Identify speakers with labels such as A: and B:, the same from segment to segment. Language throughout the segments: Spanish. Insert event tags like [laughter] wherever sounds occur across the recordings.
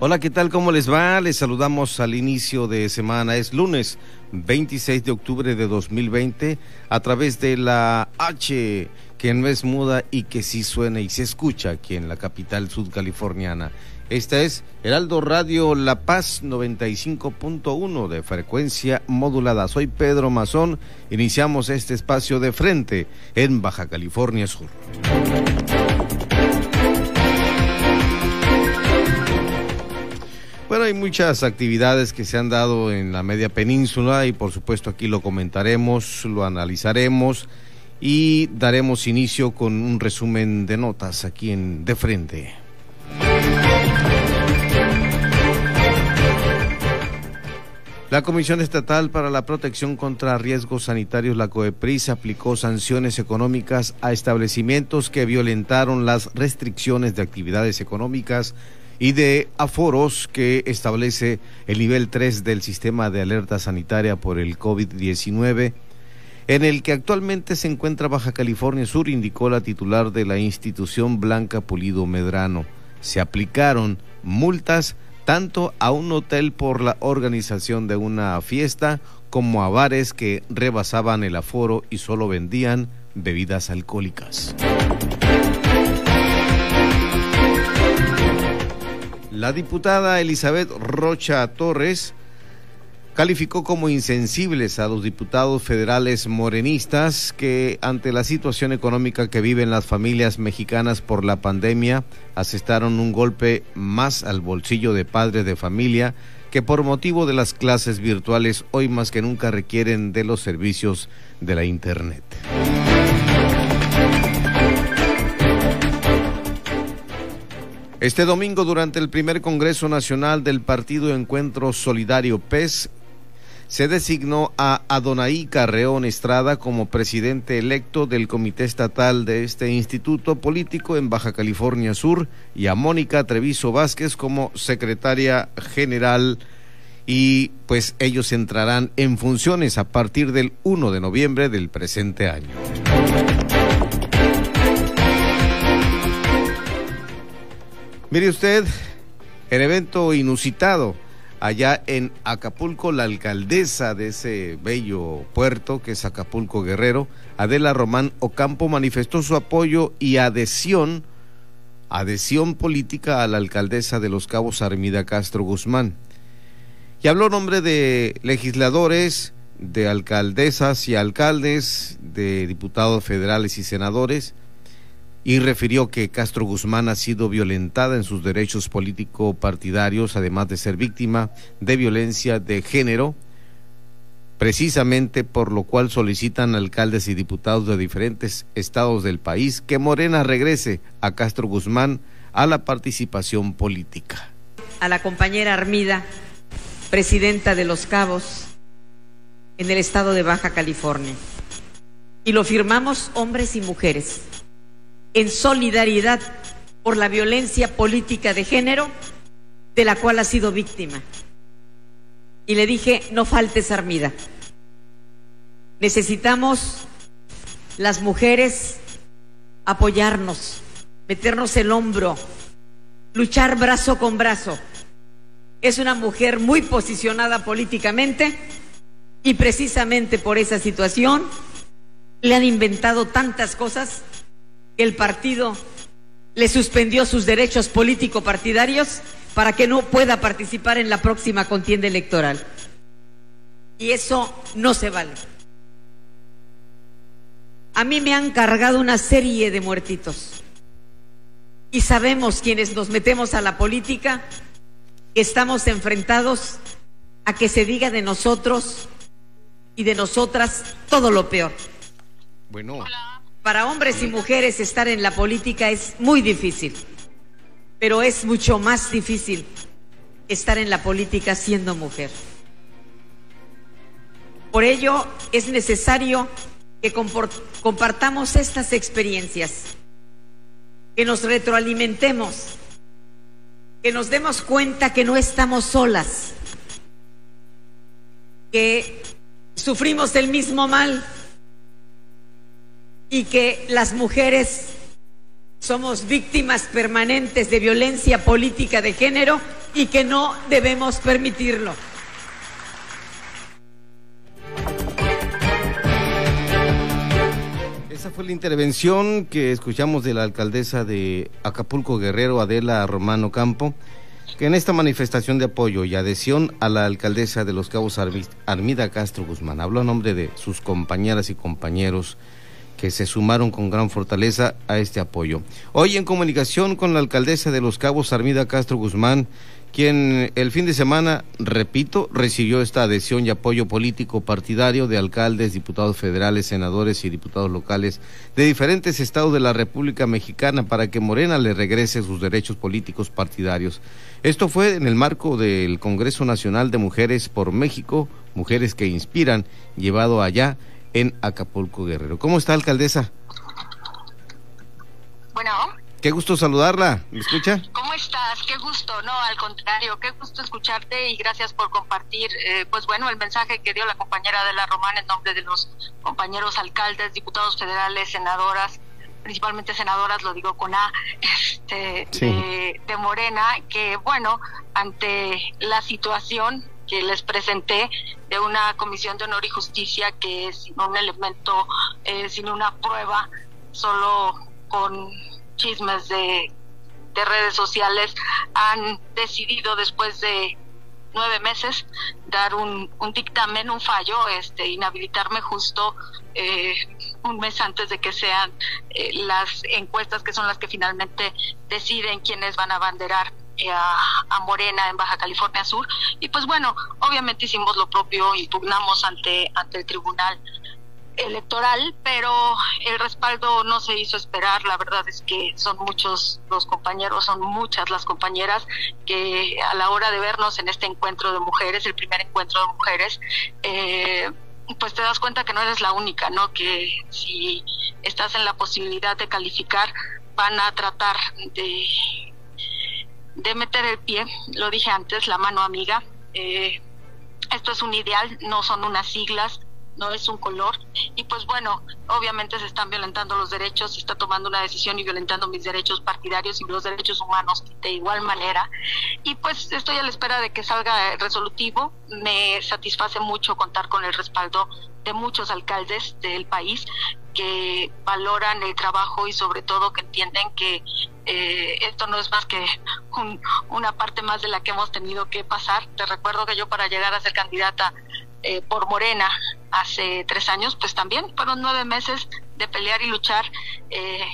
A: Hola, ¿qué tal? ¿Cómo les va? Les saludamos al inicio de semana. Es lunes 26 de octubre de 2020 a través de la H, que no es muda y que sí suena y se escucha aquí en la capital sudcaliforniana. Esta es Heraldo Radio La Paz 95.1 de frecuencia modulada. Soy Pedro Mazón. Iniciamos este espacio de frente en Baja California Sur. Hay muchas actividades que se han dado en la media península y por supuesto aquí lo comentaremos, lo analizaremos y daremos inicio con un resumen de notas aquí en De Frente. La Comisión Estatal para la Protección contra Riesgos Sanitarios, la COEPRIS, aplicó sanciones económicas a establecimientos que violentaron las restricciones de actividades económicas y de aforos que establece el nivel 3 del sistema de alerta sanitaria por el COVID-19, en el que actualmente se encuentra Baja California Sur, indicó la titular de la institución Blanca Pulido Medrano. Se aplicaron multas tanto a un hotel por la organización de una fiesta como a bares que rebasaban el aforo y solo vendían bebidas alcohólicas. La diputada Elizabeth Rocha Torres calificó como insensibles a los diputados federales morenistas que ante la situación económica que viven las familias mexicanas por la pandemia asestaron un golpe más al bolsillo de padres de familia que por motivo de las clases virtuales hoy más que nunca requieren de los servicios de la Internet. Este domingo, durante el primer Congreso Nacional del Partido Encuentro Solidario PES, se designó a Adonai Carreón Estrada como presidente electo del comité estatal de este instituto político en Baja California Sur y a Mónica Treviso Vázquez como secretaria general y pues ellos entrarán en funciones a partir del 1 de noviembre del presente año. Mire usted, el evento inusitado allá en Acapulco, la alcaldesa de ese bello puerto que es Acapulco Guerrero, Adela Román Ocampo, manifestó su apoyo y adhesión, adhesión política a la alcaldesa de Los Cabos, Armida Castro Guzmán. Y habló en nombre de legisladores, de alcaldesas y alcaldes, de diputados federales y senadores, y refirió que Castro Guzmán ha sido violentada en sus derechos político-partidarios, además de ser víctima de violencia de género, precisamente por lo cual solicitan alcaldes y diputados de diferentes estados del país que Morena regrese a Castro Guzmán a la participación política.
B: A la compañera Armida, presidenta de Los Cabos, en el estado de Baja California. Y lo firmamos hombres y mujeres en solidaridad por la violencia política de género de la cual ha sido víctima. Y le dije, no faltes, Armida. Necesitamos las mujeres apoyarnos, meternos el hombro, luchar brazo con brazo. Es una mujer muy posicionada políticamente y precisamente por esa situación le han inventado tantas cosas el partido le suspendió sus derechos político-partidarios para que no pueda participar en la próxima contienda electoral. Y eso no se vale. A mí me han cargado una serie de muertitos. Y sabemos quienes nos metemos a la política que estamos enfrentados a que se diga de nosotros y de nosotras todo lo peor. Bueno para hombres y mujeres estar en la política es muy difícil, pero es mucho más difícil estar en la política siendo mujer. Por ello es necesario que compartamos estas experiencias, que nos retroalimentemos, que nos demos cuenta que no estamos solas, que sufrimos el mismo mal y que las mujeres somos víctimas permanentes de violencia política de género y que no debemos permitirlo.
A: Esa fue la intervención que escuchamos de la alcaldesa de Acapulco Guerrero, Adela Romano Campo, que en esta manifestación de apoyo y adhesión a la alcaldesa de Los Cabos, Armida Castro Guzmán, habló a nombre de sus compañeras y compañeros que se sumaron con gran fortaleza a este apoyo. Hoy en comunicación con la alcaldesa de Los Cabos, Armida Castro Guzmán, quien el fin de semana, repito, recibió esta adhesión y apoyo político partidario de alcaldes, diputados federales, senadores y diputados locales de diferentes estados de la República Mexicana para que Morena le regrese sus derechos políticos partidarios. Esto fue en el marco del Congreso Nacional de Mujeres por México, Mujeres que Inspiran, llevado allá en Acapulco Guerrero. ¿Cómo está, alcaldesa?
C: Bueno.
A: Qué gusto saludarla. ¿Me escucha?
C: ¿Cómo estás? Qué gusto. No, al contrario, qué gusto escucharte y gracias por compartir, eh, pues bueno, el mensaje que dio la compañera de la Romana en nombre de los compañeros alcaldes, diputados federales, senadoras, principalmente senadoras, lo digo con A, este, de, de Morena, que bueno, ante la situación que les presenté de una comisión de honor y justicia que sin un elemento, eh, sin una prueba, solo con chismes de, redes sociales, han decidido después de nueve meses dar un, un dictamen, un fallo, este, inhabilitarme justo eh, un mes antes de que sean eh, las encuestas que son las que finalmente deciden quiénes van a abanderar a, a, Morena en Baja California Sur y pues bueno obviamente hicimos lo propio impugnamos ante ante el tribunal electoral, pero el respaldo no se hizo esperar. La verdad es que son muchos los compañeros, son muchas las compañeras que a la hora de vernos en este encuentro de mujeres, el primer encuentro de mujeres, eh, pues te das cuenta que no eres la única, ¿no? Que si estás en la posibilidad de calificar, van a tratar de, de meter el pie, lo dije antes, la mano amiga. Eh, esto es un ideal, no son unas siglas, no es un color. Y pues bueno, obviamente se están violentando los derechos, se está tomando una decisión y violentando mis derechos partidarios y los derechos humanos de igual manera. Y pues estoy a la espera de que salga resolutivo. Me satisface mucho contar con el respaldo de muchos alcaldes del país que valoran el trabajo y sobre todo que entienden que eh, esto no es más que una parte más de la que hemos tenido que pasar. Te recuerdo que yo para llegar a ser candidata eh, por Morena hace tres años, pues también fueron nueve meses de pelear y luchar eh,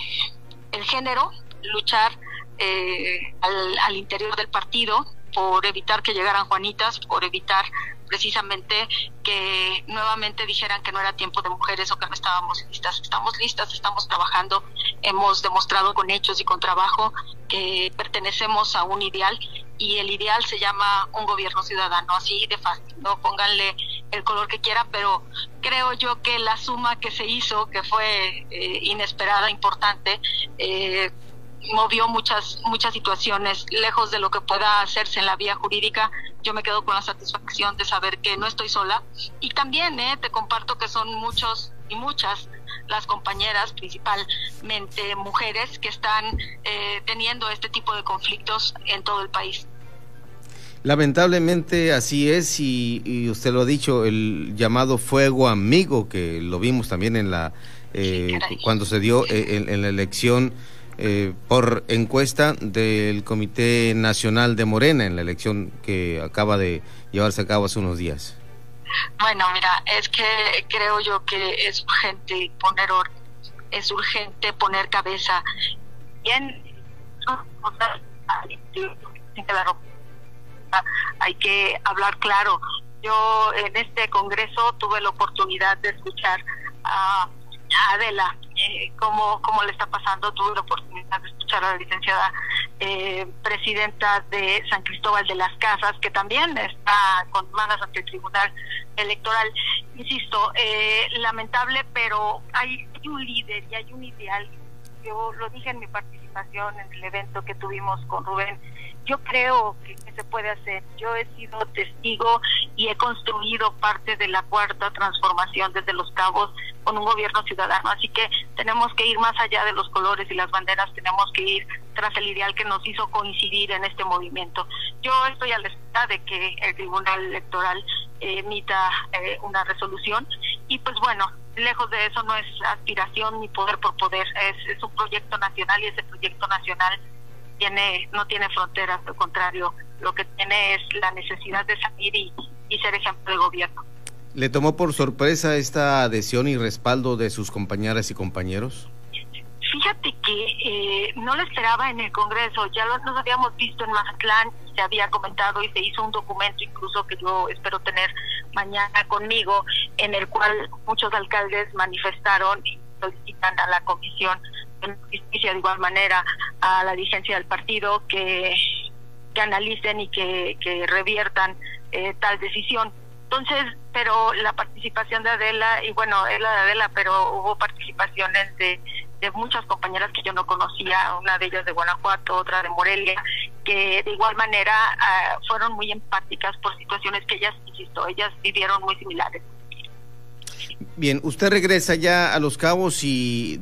C: el género, luchar eh, al, interior del partido por evitar que llegaran Juanitas, por evitar precisamente que nuevamente dijeran que no era tiempo de mujeres o que no estábamos listas. Estamos listas, estamos trabajando, hemos demostrado con hechos y con trabajo que pertenecemos a un ideal y el ideal se llama un gobierno ciudadano, así de fácil, no pónganle el color que quieran, pero creo yo que la suma que se hizo, que fue eh, inesperada, importante, eh, movió muchas muchas situaciones lejos de lo que pueda hacerse en la vía jurídica yo me quedo con la satisfacción de saber que no estoy sola. Y también eh, te comparto que son muchos y muchas las compañeras, principalmente mujeres, que están eh, teniendo este tipo de conflictos en todo el país.
A: Lamentablemente así es y, usted lo ha dicho, el llamado fuego amigo que lo vimos también en la eh, cuando se dio eh, en, la elección por encuesta del Comité Nacional de Morena en la elección que acaba de llevarse a cabo hace unos días.
C: Bueno, mira, es que creo yo que es urgente poner orden, es urgente poner cabeza. Bien, hay que hablar claro. Yo en este congreso tuve la oportunidad de escuchar a Adela eh, cómo, cómo le está pasando. Tuve la oportunidad de escuchar a la licenciada eh, presidenta de San Cristóbal de las Casas, que también está con manos ante el Tribunal Electoral. Insisto, eh, lamentable, pero hay, un líder y hay un ideal yo lo dije en mi participación en el evento que tuvimos con Rubén, yo creo que, se puede hacer. Yo he sido testigo y he construido parte de la cuarta transformación desde Los Cabos con un gobierno ciudadano. Así que tenemos que ir más allá de los colores y las banderas, tenemos que ir tras el ideal que nos hizo coincidir en este movimiento. Yo estoy a la espera de que el Tribunal Electoral emita eh, una resolución y pues bueno, lejos de eso no es aspiración ni poder por poder, es, es un proyecto nacional y ese proyecto nacional tiene no tiene fronteras, al contrario, lo que tiene es la necesidad de salir y, y ser ejemplo de gobierno.
A: ¿Le tomó por sorpresa esta adhesión y respaldo de sus compañeras y compañeros?
C: Fíjate que eh, no lo esperaba en el Congreso, ya lo, nos habíamos visto en Mazatlán, se había comentado y se hizo un documento incluso que yo espero tener mañana conmigo, en el cual muchos alcaldes manifestaron y solicitan a la Comisión Justicia de igual manera a la dirigencia del partido que, que analicen y que, que reviertan eh, tal decisión. Entonces, pero la participación de Adela, y bueno, es la de Adela, pero hubo participaciones de de muchas compañeras que yo no conocía, una de ellas de Guanajuato, otra de Morelia, que de igual manera ah, fueron muy empáticas por situaciones que ellas, insisto, ellas vivieron muy similares.
A: Bien, usted regresa ya a Los Cabos y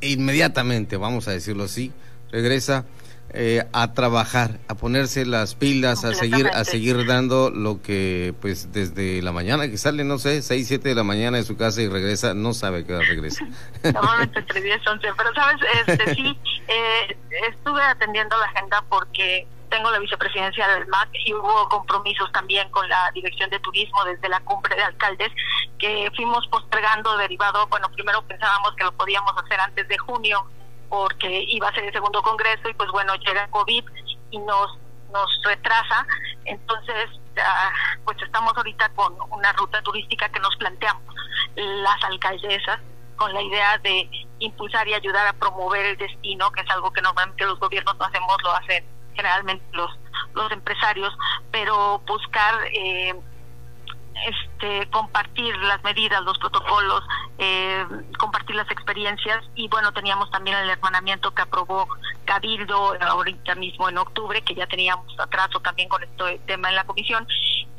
A: inmediatamente, vamos a decirlo así, regresa eh, a trabajar, a ponerse las pilas, a seguir, a seguir dando lo que, pues, desde la mañana que sale, no sé, 6, 7 de la mañana de su casa y regresa, no sabe que regresa. [laughs]
C: Normalmente entre 10, 11, pero sabes, este, sí, [laughs] eh, estuve atendiendo la agenda porque tengo la vicepresidencia del MAC y hubo compromisos también con la dirección de turismo desde la cumbre de alcaldes que fuimos postergando derivado, bueno, primero pensábamos que lo podíamos hacer antes de junio, porque iba a ser el segundo congreso y pues bueno, llega COVID y nos, nos retrasa. Entonces, pues estamos ahorita con una ruta turística que nos planteamos las alcaldesas con la idea de impulsar y ayudar a promover el destino, que es algo que normalmente los gobiernos no hacemos, lo hacen generalmente los, los empresarios, pero buscar eh, este, compartir las medidas, los protocolos, eh, compartir las experiencias. Y bueno, teníamos también el hermanamiento que aprobó Cabildo ahorita mismo en octubre, que ya teníamos atraso también con este tema en la comisión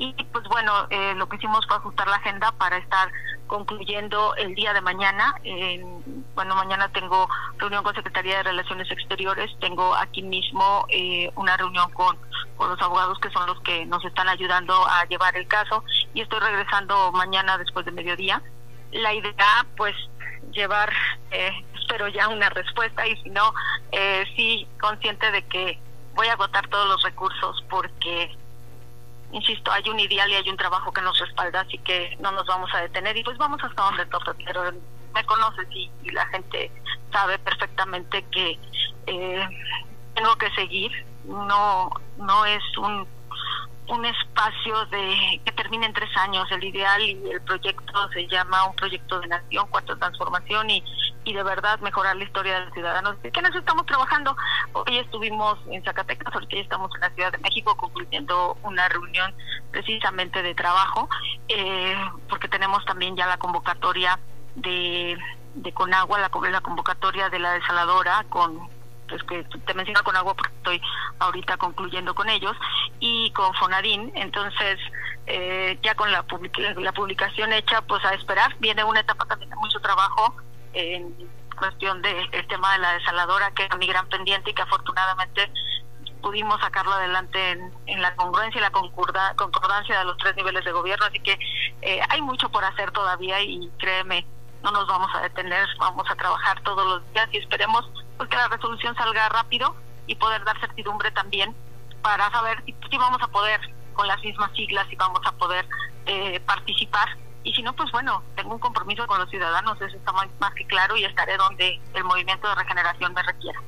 C: y pues bueno, eh, lo que hicimos fue ajustar la agenda para estar concluyendo el día de mañana. bueno, mañana tengo reunión con Secretaría de Relaciones Exteriores, tengo aquí mismo eh, una reunión con, con los abogados que son los que nos están ayudando a llevar el caso y estoy regresando mañana después de mediodía. La idea, pues, llevar, eh, espero ya una respuesta y si no, eh, sí consciente de que voy a agotar todos los recursos porque insisto, hay un ideal y hay un trabajo que nos respalda, así que no nos vamos a detener. Y pues vamos hasta donde toque, pero me conoces y, la gente sabe perfectamente que eh, tengo que seguir, no, no es un un espacio de que termine en tres años. El ideal y el proyecto se llama un proyecto de nación, cuarta transformación y, y de verdad mejorar la historia de los ciudadanos. ¿De qué estamos trabajando? Hoy estuvimos en Zacatecas, ahorita ya estamos en la Ciudad de México concluyendo una reunión precisamente de trabajo, eh, porque tenemos también ya la convocatoria de, de Conagua, la, la convocatoria de la desaladora con pues que te menciono con agua porque estoy ahorita concluyendo con ellos y con Fonadín. Entonces eh, ya con la, la publicación hecha pues a esperar. Viene una etapa también de mucho trabajo en cuestión del tema de la desaladora que era mi gran pendiente y que afortunadamente pudimos sacarlo adelante en, la congruencia y la concordancia de los tres niveles de gobierno. Así que eh, hay mucho por hacer todavía y créeme no nos vamos a detener, vamos a trabajar todos los días y esperemos pues, que la resolución salga rápido y poder dar certidumbre también para saber si, vamos a poder con las mismas siglas y vamos a poder eh, participar. Y si no, pues bueno, tengo un compromiso con los ciudadanos, eso está más, que claro y estaré donde el movimiento de regeneración me requiera.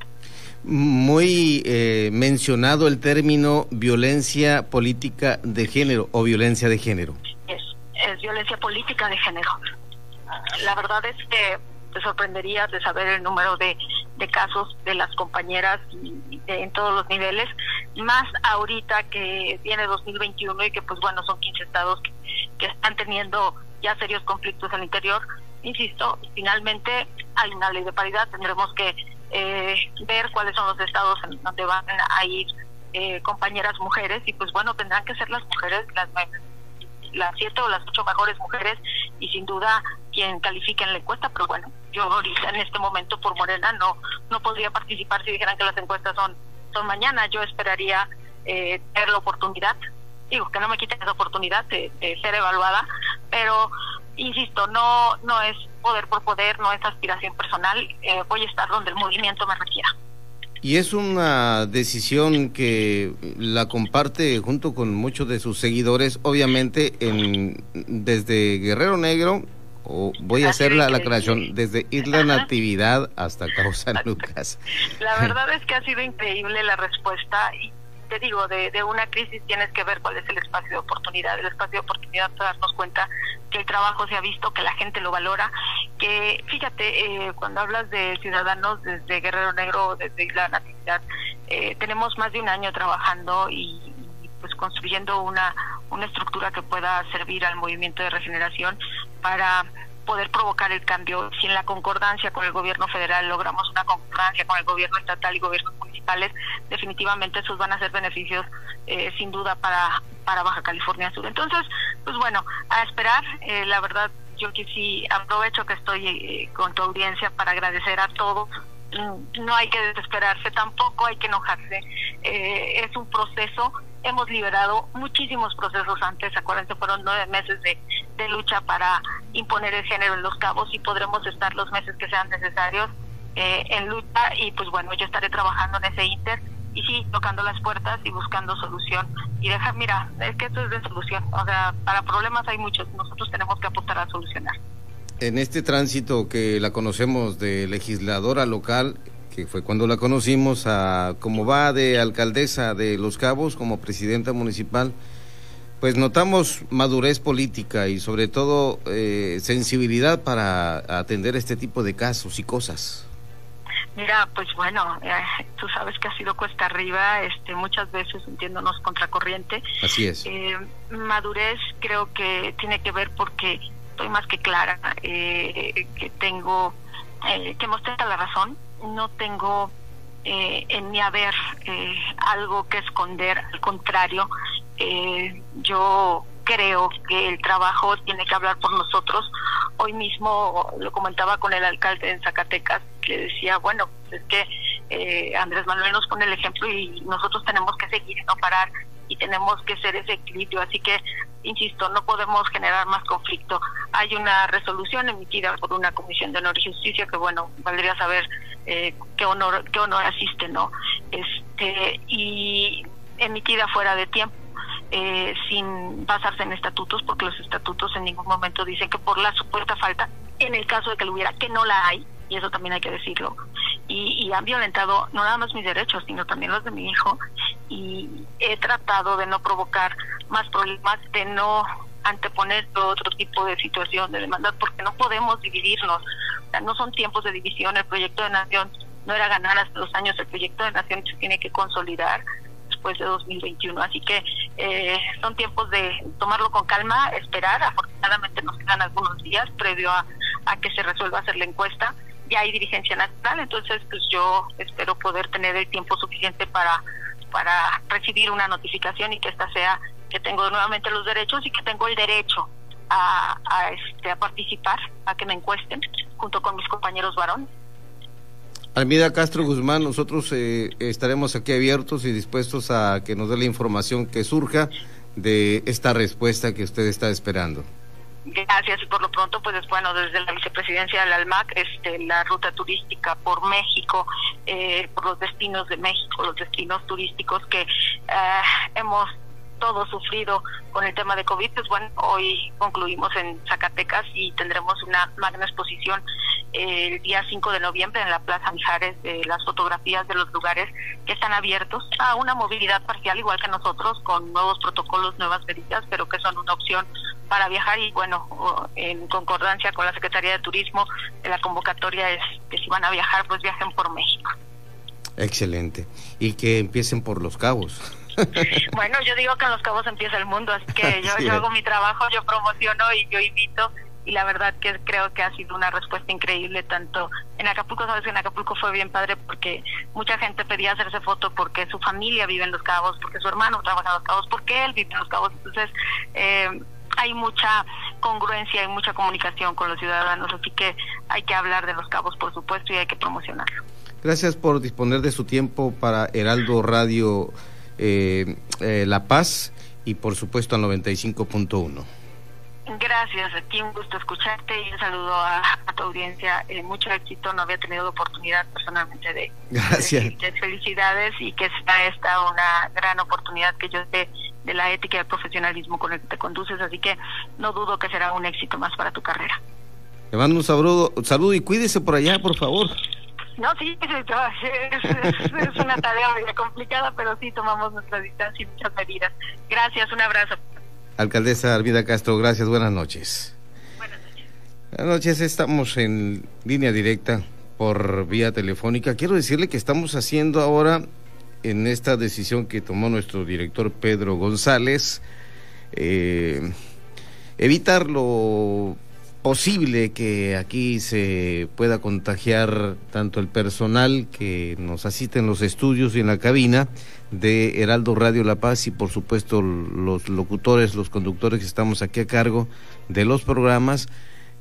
A: Muy eh, mencionado el término violencia política de género o violencia de género.
C: Es, es violencia política de género la verdad es que te sorprendería de saber el número de, de casos de las compañeras en todos los niveles, más ahorita que viene 2021 y que pues bueno, son 15 estados que, que están teniendo ya serios conflictos al interior. Insisto, finalmente hay una ley de paridad, tendremos que eh, ver cuáles son los estados en donde van a ir eh, compañeras mujeres y pues bueno, tendrán que ser las mujeres, las, las siete o las ocho mejores mujeres y sin duda quien califique en la encuesta, pero bueno, yo ahorita en este momento por Morena no no podría participar si dijeran que las encuestas son son mañana, yo esperaría eh, tener la oportunidad, digo que no me quiten la oportunidad de, ser evaluada, pero insisto, no no es poder por poder, no es aspiración personal, eh, voy a estar donde el movimiento me requiera.
A: Y es una decisión que la comparte junto con muchos de sus seguidores, obviamente en, desde Guerrero Negro, o voy a hacer la, aclaración, desde Isla Natividad hasta Cabo San [laughs] Lucas.
C: La verdad es que ha sido increíble la respuesta y te digo, de, de una crisis tienes que ver cuál es el espacio de oportunidad. El espacio de oportunidad para darnos cuenta que el trabajo se ha visto, que la gente lo valora, que fíjate, eh, cuando hablas de ciudadanos desde Guerrero Negro, desde Isla Natividad, eh, tenemos más de un año trabajando y, pues construyendo una, una estructura que pueda servir al movimiento de regeneración para poder provocar el cambio. Si en la concordancia con el gobierno federal logramos una concordancia con el gobierno estatal y gobiernos municipales, definitivamente esos van a ser beneficios eh, sin duda para, para Baja California Sur. Entonces, pues bueno, a esperar, eh, la verdad yo que sí aprovecho que estoy eh, con tu audiencia para agradecer a todos. No hay que desesperarse, tampoco hay que enojarse. es un proceso hemos liberado muchísimos procesos antes, acuérdense, fueron nueve meses de, de lucha para imponer el género en los cabos y podremos estar los meses que sean necesarios eh, en lucha y pues bueno, yo estaré trabajando en ese inter y sí, tocando las puertas y buscando solución y dejar, mira, es que esto es de solución, o sea, para problemas hay muchos, nosotros tenemos que apostar a solucionar.
A: En este tránsito que la conocemos de legisladora local, que fue cuando la conocimos, a como va de alcaldesa de Los Cabos como presidenta municipal, pues notamos madurez política y sobre todo eh, sensibilidad para atender este tipo de casos y cosas.
C: Mira, pues bueno, eh, tú sabes que ha sido cuesta arriba, este, muchas veces entiéndonos contracorriente.
A: Así es.
C: Eh, madurez creo que tiene que ver porque estoy más que clara, que tengo, que mostré la razón, no tengo eh, en mi haber eh, algo que esconder, al contrario, eh, yo creo que el trabajo tiene que hablar por nosotros. Hoy mismo lo comentaba con el alcalde en Zacatecas, que decía, bueno, es que Andrés Manuel nos pone el ejemplo y nosotros tenemos que seguir, no parar y tenemos que ser ese equilibrio. Así que, insisto, no podemos generar más conflicto. Hay una resolución emitida por una comisión de honor y justicia que, bueno, valdría saber eh, qué honor qué honor asiste, ¿no? Este y emitida fuera de tiempo. Eh, sin basarse en estatutos, porque los estatutos en ningún momento dicen que por la supuesta falta, en el caso de que lo hubiera, que no la hay, y eso también hay que decirlo, y, y han violentado no nada más mis derechos, sino también los de mi hijo, y he tratado de no provocar más problemas, de no anteponer otro tipo de situación de demanda, porque no podemos dividirnos, no son tiempos de división, el proyecto de nación no era ganar hasta los años, el proyecto de nación se tiene que consolidar después de 2021, así que eh, son tiempos de tomarlo con calma, esperar, afortunadamente nos quedan algunos días previo a que se resuelva hacer la encuesta, ya hay dirigencia nacional, entonces pues yo espero poder tener el tiempo suficiente para para recibir una notificación y que esta sea que tengo nuevamente los derechos y que tengo el derecho a, este, a participar, a que me encuesten junto con mis compañeros varones.
A: Almida Castro Guzmán, nosotros eh, estaremos aquí abiertos y dispuestos a que nos dé la información que surja de esta respuesta que usted está esperando.
C: Gracias. Y por lo pronto pues bueno desde la vicepresidencia del ALMAC este la ruta turística por México eh, por los destinos de México los destinos turísticos que eh, hemos todos sufrido con el tema de COVID, pues bueno, hoy concluimos en Zacatecas y tendremos una magna exposición el día 5 de noviembre en la Plaza Mijares de las fotografías de los lugares que están abiertos a una movilidad parcial igual que nosotros con nuevos protocolos, nuevas medidas, pero que son una opción para viajar y bueno, en concordancia con la Secretaría de Turismo, la convocatoria es que si van a viajar, pues viajen por México.
A: Excelente. Y que empiecen por los cabos. [laughs] [laughs]
C: bueno, yo digo que en los cabos empieza el mundo, así que yo, yo hago mi trabajo, yo promociono y yo invito y la verdad que creo que ha sido una respuesta increíble tanto en Acapulco, sabes que en Acapulco fue bien padre porque mucha gente pedía hacerse foto porque su familia vive en Los Cabos, porque su hermano trabaja en Los Cabos, porque él vive en Los Cabos, entonces eh, hay mucha congruencia y mucha comunicación con los ciudadanos, así que hay que hablar de Los Cabos, por supuesto, y hay que promocionarlo.
A: Gracias por disponer de su tiempo para Heraldo Radio eh, eh, La Paz y por supuesto al 95.1.
C: Gracias, a ti un gusto escucharte y un saludo a, tu audiencia. Eh, mucho éxito, no había tenido la oportunidad personalmente de,
A: Gracias.
C: de, felicidades y que sea esta una gran oportunidad que yo sé de la ética y el profesionalismo con el que te conduces, así que no dudo que será un éxito más para tu carrera.
A: Le mando un saludo, un saludo y cuídese por allá, por favor.
C: No, sí, es, es, una tarea muy complicada, pero sí tomamos nuestra distancia y muchas medidas. Gracias, un abrazo.
A: Alcaldesa Armida Castro, gracias, buenas noches.
C: Buenas noches.
A: Buenas noches, estamos en línea directa por vía telefónica. Quiero decirle que estamos haciendo ahora, en esta decisión que tomó nuestro director Pedro González, eh, evitar lo posible que aquí se pueda contagiar tanto el personal que nos asiste en los estudios y en la cabina de Heraldo Radio La Paz y por supuesto los locutores, los conductores que estamos aquí a cargo de los programas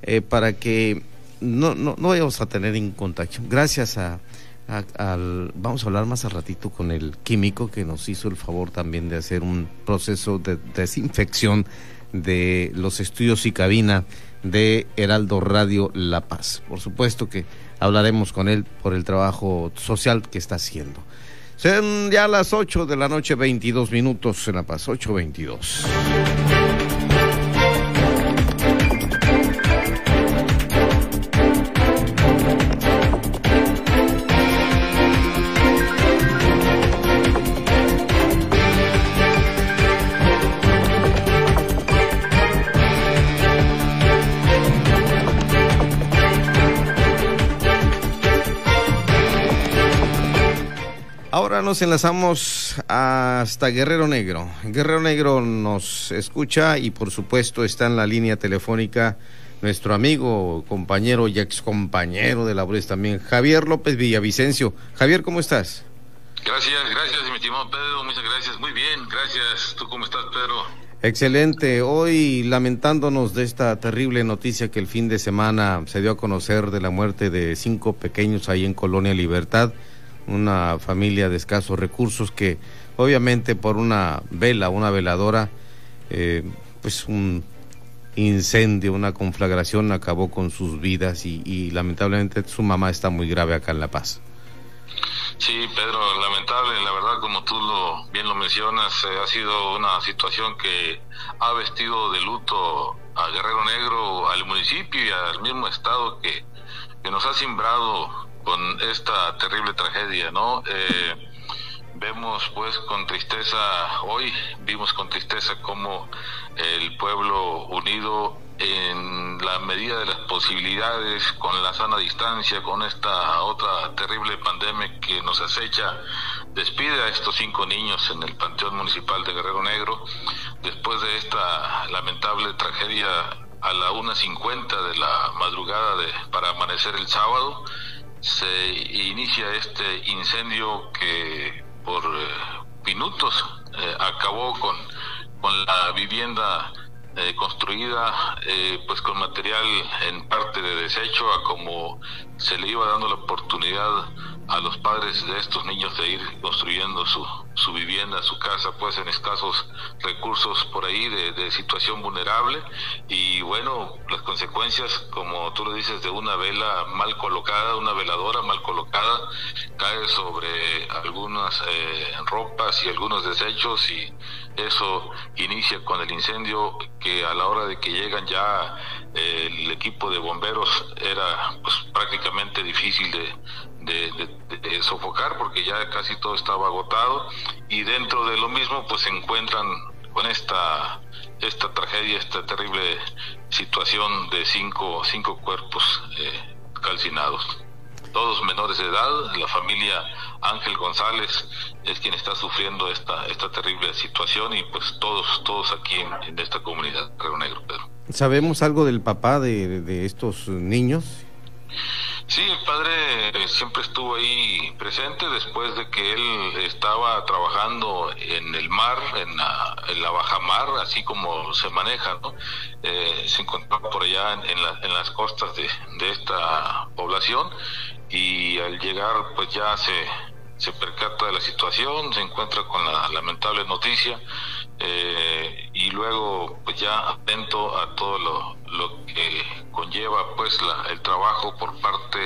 A: eh, para que no, no, no vayamos a tener contagio. Gracias a, al, vamos a hablar más al ratito con el químico que nos hizo el favor también de hacer un proceso de desinfección de los estudios y cabina de Heraldo Radio La Paz. Por supuesto que hablaremos con él por el trabajo social que está haciendo. Son ya las 8 de la noche, 22 minutos en La Paz, 8.22. nos enlazamos hasta Guerrero Negro. Guerrero Negro nos escucha y por supuesto está en la línea telefónica nuestro amigo, compañero y excompañero de labores también, Javier López Villavicencio. Javier, ¿cómo estás?
D: Gracias, gracias, mi estimado Pedro, muchas gracias, muy bien, gracias. ¿Tú cómo estás, Pedro?
A: Excelente. Hoy lamentándonos de esta terrible noticia que el fin de semana se dio a conocer de la muerte de cinco pequeños ahí en Colonia Libertad una familia de escasos recursos que obviamente por una vela, una veladora, eh, pues un incendio, una conflagración acabó con sus vidas y, lamentablemente su mamá está muy grave acá en La Paz.
D: Sí, Pedro, lamentable, la verdad, como tú lo, bien lo mencionas, eh, ha sido una situación que ha vestido de luto a Guerrero Negro, al municipio y al mismo estado que, que nos ha simbrado con esta terrible tragedia, ¿no? Eh, vemos pues con tristeza, hoy vimos con tristeza cómo el pueblo unido en la medida de las posibilidades, con la sana distancia, con esta otra terrible pandemia que nos acecha, despide a estos cinco niños en el Panteón Municipal de Guerrero Negro, después de esta lamentable tragedia a la 1.50 de la madrugada de, para amanecer el sábado, se inicia este incendio que por eh, minutos eh, acabó con, con la vivienda eh, construida pues con material en parte de desecho a como se le iba dando la oportunidad a los padres de estos niños de ir construyendo su, su vivienda, su casa, pues en escasos recursos por ahí de, situación vulnerable. Y bueno, las consecuencias, como tú lo dices, de una vela mal colocada, una veladora mal colocada, cae sobre algunas eh, ropas y algunos desechos y eso inicia con el incendio que a la hora de que llegan ya el equipo de bomberos era pues prácticamente difícil de, sofocar porque ya casi todo estaba agotado y dentro de lo mismo pues se encuentran con esta esta tragedia, esta terrible situación de cinco, cinco cuerpos eh, calcinados. Todos menores de edad, la familia Ángel González es quien está sufriendo esta, esta terrible situación y pues todos, todos aquí en, esta comunidad, Río Negro, Pedro.
A: ¿Sabemos algo del papá de, de estos niños?
D: Sí, el padre siempre estuvo ahí presente después de que él estaba trabajando en el mar, en la, en la baja mar, así como se maneja, ¿no? Eh, se encontraba por allá en, en, las costas de, de, esta población y al llegar pues ya se, se percata de la situación, se encuentra con la lamentable noticia eh, y luego pues ya atento a todo lo, lo que conlleva pues la, el trabajo por parte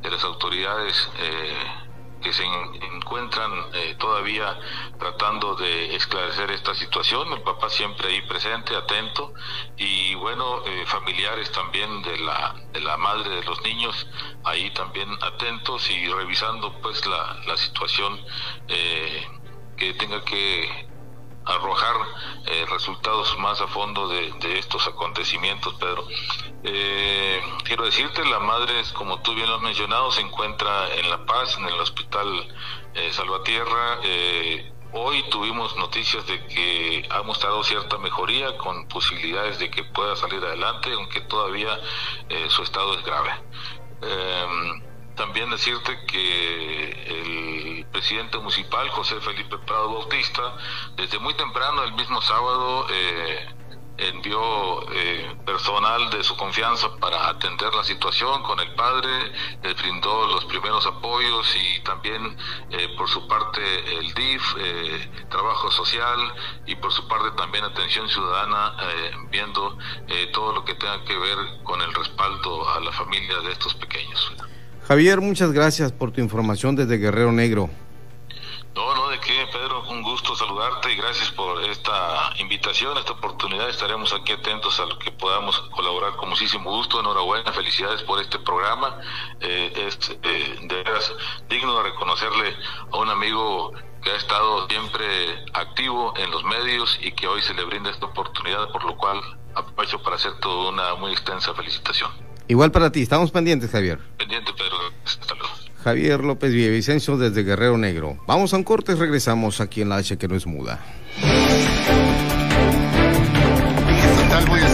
D: de las autoridades eh, que se encuentran eh, todavía tratando de esclarecer esta situación, el papá siempre ahí presente, atento, y bueno, eh, familiares también de la, de la madre de los niños ahí también atentos y revisando pues la, la situación eh, que tenga que arrojar eh, resultados más a fondo de, estos acontecimientos, Pedro. Eh, quiero decirte, la madre, como tú bien lo has mencionado, se encuentra en La Paz, en el Hospital eh, Salvatierra. hoy tuvimos noticias de que ha mostrado cierta mejoría con posibilidades de que pueda salir adelante, aunque todavía su estado es grave. También decirte que el presidente municipal, José Felipe Prado Bautista, desde muy temprano, el mismo sábado, eh, envió eh, personal de su confianza para atender la situación con el padre, le brindó los primeros apoyos y también eh, por su parte el DIF, trabajo social y por su parte también atención ciudadana, viendo todo lo que tenga que ver con el respaldo a la familia de estos pequeños.
A: Javier, muchas gracias por tu información desde Guerrero Negro.
D: No, no, de qué, Pedro, un gusto saludarte y gracias por esta invitación, esta oportunidad. Estaremos aquí atentos a lo que podamos colaborar con muchísimo gusto. Enhorabuena, felicidades por este programa. Eh, es eh, de veras digno de reconocerle a un amigo que ha estado siempre activo en los medios y que hoy se le brinda esta oportunidad, por lo cual aprovecho para hacer toda una muy extensa felicitación.
A: Igual para ti, estamos pendientes, Javier.
D: Pendiente, Pedro. Hasta luego.
A: Javier López Villavicencio desde Guerrero Negro. Vamos a un corte y regresamos aquí en la H que no es muda.
E: Total, voy a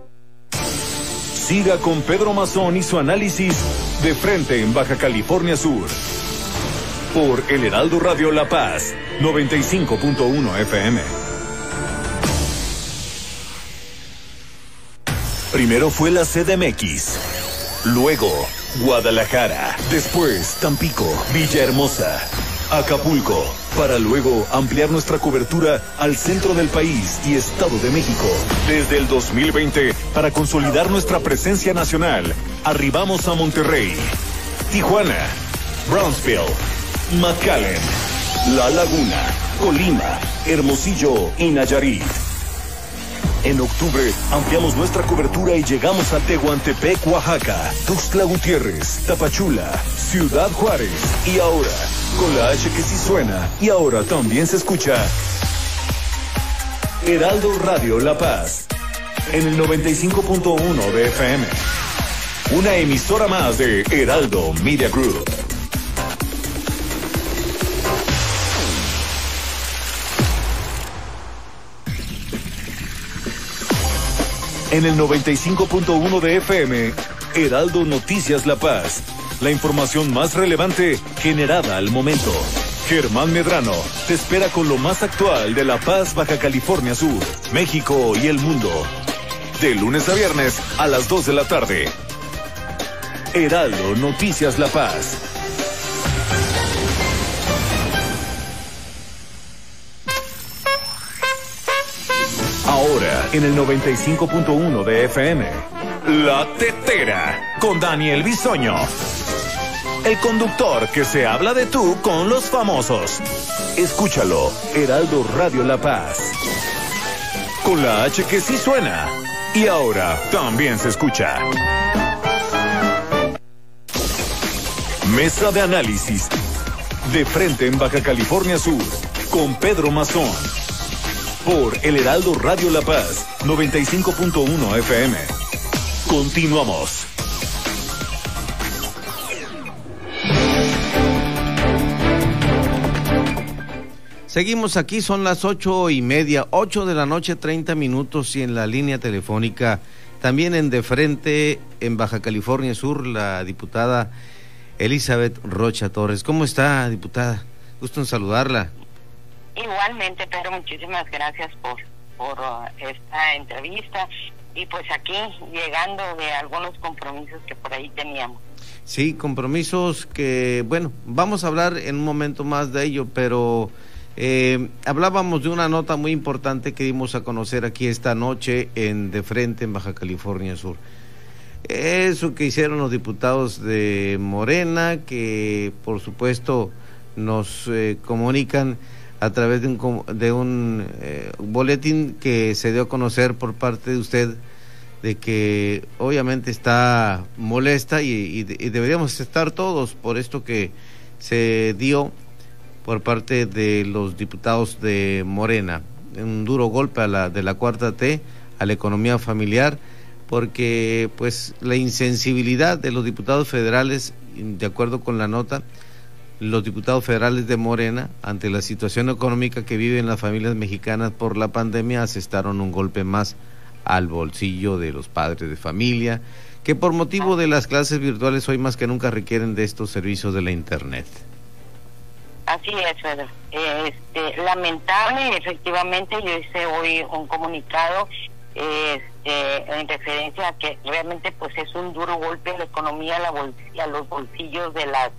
F: Siga con Pedro Mazón y su análisis de frente en Baja California Sur. Por El Heraldo Radio La Paz, 95.1 FM. Primero fue la CDMX, luego Guadalajara, después Tampico, Villahermosa, Acapulco, para luego ampliar nuestra cobertura al centro del país y Estado de México. Desde el 2020, para consolidar nuestra presencia nacional, arribamos a Monterrey, Tijuana, Brownsville, McAllen, La Laguna, Colima, Hermosillo y Nayarit. En octubre ampliamos nuestra cobertura y llegamos a Tehuantepec, Oaxaca, Tuxtla Gutiérrez, Tapachula, Ciudad Juárez y ahora, con la H que sí suena y ahora también se escucha. Heraldo Radio La Paz, en el 95.1 de FM. Una emisora más de Heraldo Media Group. En el 95.1 de FM, Heraldo Noticias La Paz. La información más relevante generada al momento. Germán Medrano te espera con lo más actual de La Paz, Baja California Sur, México y el mundo. De lunes a viernes a las 2 de la tarde. Heraldo Noticias La Paz. Ahora en el 95.1 de FM. La Tetera con Daniel Bisoño. El conductor que se habla de tú con los famosos. Escúchalo, Heraldo Radio La Paz. Con la H que sí suena y ahora también se escucha. Mesa de análisis. De frente en Baja California Sur, con Pedro Mazón. Por El Heraldo Radio La Paz, 95.1 FM. Continuamos.
A: Seguimos aquí, son las ocho y media, ocho de la noche, treinta minutos y en la línea telefónica, también en de frente, en Baja California Sur, la diputada Elizabeth Rocha Torres. ¿Cómo está, diputada? Gusto en saludarla.
G: Igualmente, Pedro, muchísimas gracias por, por uh, esta entrevista y pues aquí llegando de algunos compromisos que por ahí teníamos.
A: Sí, compromisos que, bueno, vamos a hablar en un momento más de ello, pero eh, hablábamos de una nota muy importante que dimos a conocer aquí esta noche en De Frente, en Baja California Sur. Eso que hicieron los diputados de Morena, que por supuesto nos eh, comunican a través de un, de un eh, boletín que se dio a conocer por parte de usted de que obviamente está molesta y, y deberíamos estar todos por esto que se dio por parte de los diputados de Morena. Un duro golpe a la, de la cuarta T a la economía familiar, porque pues la insensibilidad de los diputados federales, de acuerdo con la nota, los diputados federales de Morena, ante la situación económica que viven las familias mexicanas por la pandemia, asestaron un golpe más al bolsillo de los padres de familia, que por motivo de las clases virtuales hoy más que nunca requieren de estos servicios de la Internet.
G: Así es. Este, lamentable, efectivamente, yo hice hoy un comunicado este, en referencia a que realmente pues es un duro golpe a la economía, a, la a los bolsillos de las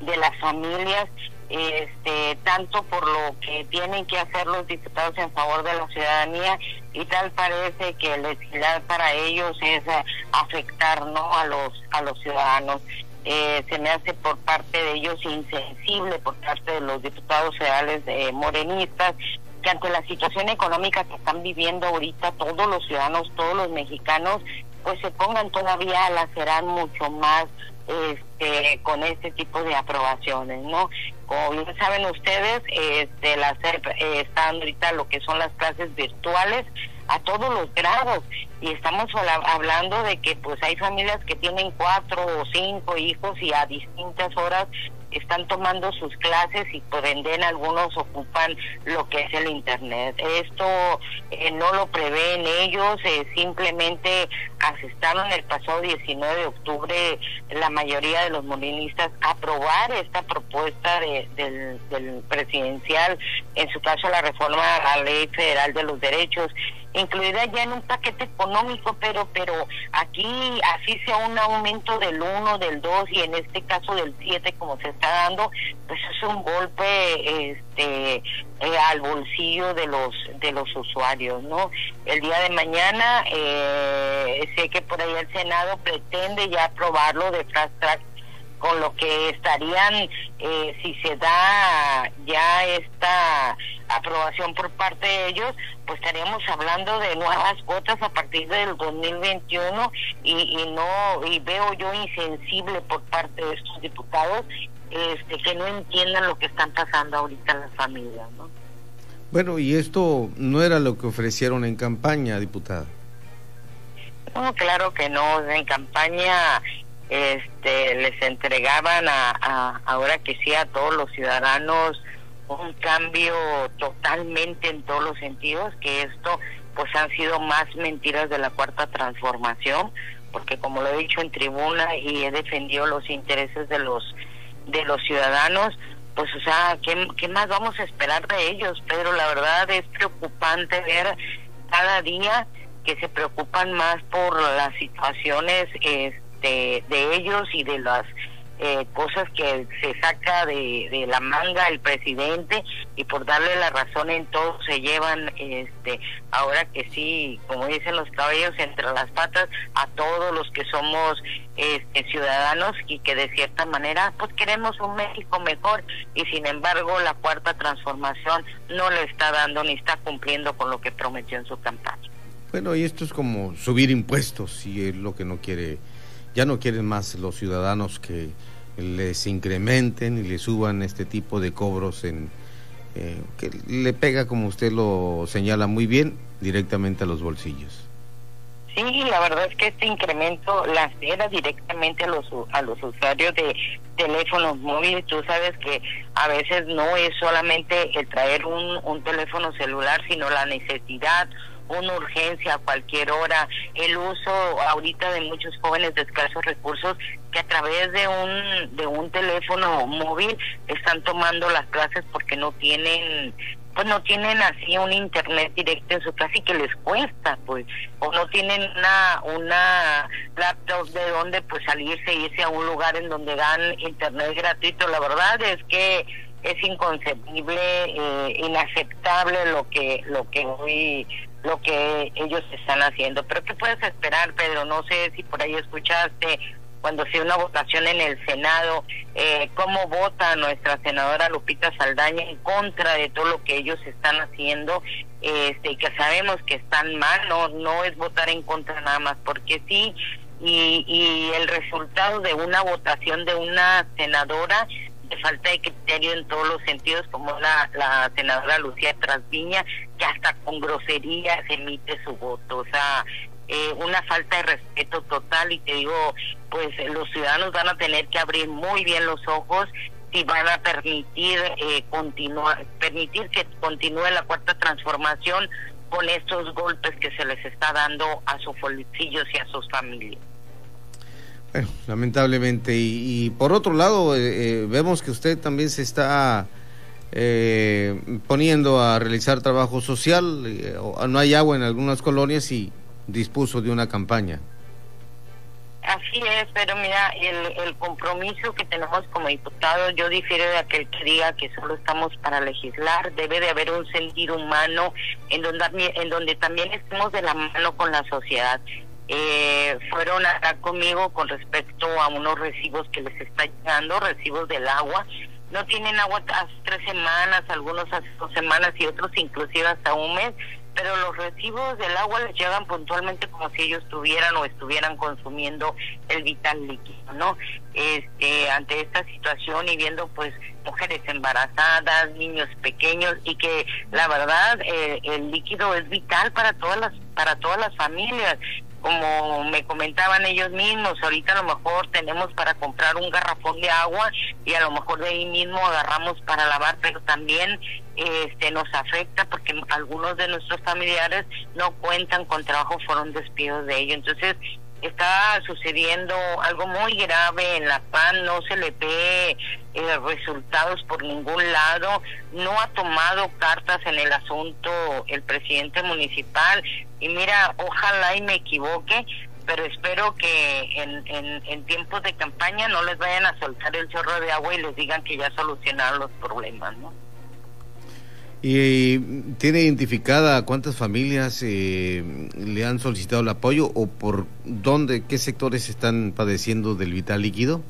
G: de las familias, este, tanto por lo que tienen que hacer los diputados en favor de la ciudadanía y tal parece que legislar para ellos es eh, afectar no a los a los ciudadanos eh, se me hace por parte de ellos insensible por parte de los diputados federales de morenistas que ante la situación económica que están viviendo ahorita todos los ciudadanos, todos los mexicanos, pues se pongan todavía a lacerar mucho más este, con este tipo de aprobaciones, ¿no? Como bien saben ustedes, este, la SEP eh, está ahorita lo que son las clases virtuales, a todos los grados y estamos hablando de que pues hay familias que tienen cuatro o cinco hijos y a distintas horas están tomando sus clases y por ende algunos ocupan lo que es el internet. Esto eh, no lo prevén ellos, eh, simplemente asestaron el pasado 19 de octubre la mayoría de los molinistas aprobar esta propuesta del, del presidencial, en su caso la reforma a la ley federal de los derechos incluida ya en un paquete económico, pero pero aquí así sea un aumento del 1, del 2 y en este caso del 7 como se está dando, pues es un golpe este eh, al bolsillo de los de los usuarios, ¿no? El día de mañana eh, sé que por ahí el Senado pretende ya aprobarlo de fast track con lo que estarían, eh, si se da ya esta aprobación por parte de ellos, pues estaríamos hablando de nuevas cuotas a partir del 2021 y, y no y veo yo insensible por parte de estos diputados este que no entiendan lo que están pasando ahorita en las familias, ¿no?
A: Bueno, y esto no era lo que ofrecieron en campaña, diputada.
G: No, claro que no. En campaña este, les entregaban a, ahora que sí a todos los ciudadanos un cambio totalmente en todos los sentidos, que esto pues han sido más mentiras de la cuarta transformación, porque como lo he dicho en tribuna y he defendido los intereses de los de los ciudadanos, pues o sea, ¿qué, qué más vamos a esperar de ellos? Pero la verdad es preocupante ver cada día que se preocupan más por las situaciones este, de, ellos y de las eh, cosas que se saca de, de, la manga el presidente y por darle la razón en todo se llevan este ahora que sí como dicen los caballos entre las patas a todos los que somos este, ciudadanos y que de cierta manera pues queremos un México mejor y sin embargo la cuarta transformación no le está dando ni está cumpliendo con lo que prometió en su campaña.
A: Bueno, y esto es como subir impuestos, y es lo que no quiere, ya no quieren más los ciudadanos que les incrementen y le suban este tipo de cobros en eh, que le pega, como usted lo señala muy bien, directamente a los bolsillos.
G: Sí, la verdad es que este incremento las era directamente a los a los usuarios de teléfonos móviles. Tú sabes que a veces no es solamente el traer un, un teléfono celular, sino la necesidad una urgencia a cualquier hora, el uso ahorita de muchos jóvenes de escasos recursos que a través de un de un teléfono móvil están tomando las clases porque no tienen pues no tienen así un internet directo en su casa y que les cuesta pues o no tienen una una laptop de donde pues salirse e irse a un lugar en donde dan internet gratuito. La verdad es que es inconcebible eh, inaceptable lo que lo que hoy lo que ellos están haciendo. Pero ¿qué puedes esperar, Pedro? No sé si por ahí escuchaste cuando se una votación en el Senado, eh, cómo vota nuestra senadora Lupita Saldaña en contra de todo lo que ellos están haciendo, este, que sabemos que están mal, no, no es votar en contra nada más, porque sí, y, y el resultado de una votación de una senadora de falta de criterio en todos los sentidos, como la, la senadora Lucía Trasviña, que hasta con grosería se emite su voto. O sea, eh, una falta de respeto total y te digo, pues los ciudadanos van a tener que abrir muy bien los ojos si van a permitir eh, continuar, permitir que continúe la cuarta transformación con estos golpes que se les está dando a sus bolsillos y a sus familias
A: lamentablemente. Y, por otro lado, eh, eh, vemos que usted también se está eh, poniendo a realizar trabajo social. no hay agua en algunas colonias y dispuso de una campaña.
G: Así es, pero mira, el, el compromiso que tenemos como diputados, yo difiero de aquel que diga que solo estamos para legislar, debe de haber un sentir humano en donde, en donde también estemos de la mano con la sociedad eh, fueron acá conmigo con respecto a unos recibos que les está llegando, recibos del agua. No tienen agua hace tres semanas, algunos hace dos semanas y otros inclusive hasta un mes, pero los recibos del agua les llegan puntualmente como si ellos tuvieran o estuvieran consumiendo el vital líquido, ¿no? Este, ante esta situación y viendo pues mujeres embarazadas, niños pequeños y que la verdad eh, el líquido es vital para todas las para todas las familias como me comentaban ellos mismos, ahorita a lo mejor tenemos para comprar un garrafón de agua y a lo mejor de ahí mismo agarramos para lavar, pero también este nos afecta porque algunos de nuestros familiares no cuentan con trabajo, fueron despidos de ellos. Entonces, está sucediendo algo muy grave en La PAN, no se le ve eh, resultados por ningún lado, no ha tomado cartas en el asunto el presidente municipal y mira, ojalá y me equivoque, pero espero que en, en, en tiempos de campaña no les vayan a soltar el chorro de agua y les digan que ya solucionaron los problemas, ¿no?
A: ¿Y tiene identificada cuántas familias eh, le han solicitado el apoyo o por dónde, qué sectores están padeciendo del vital líquido?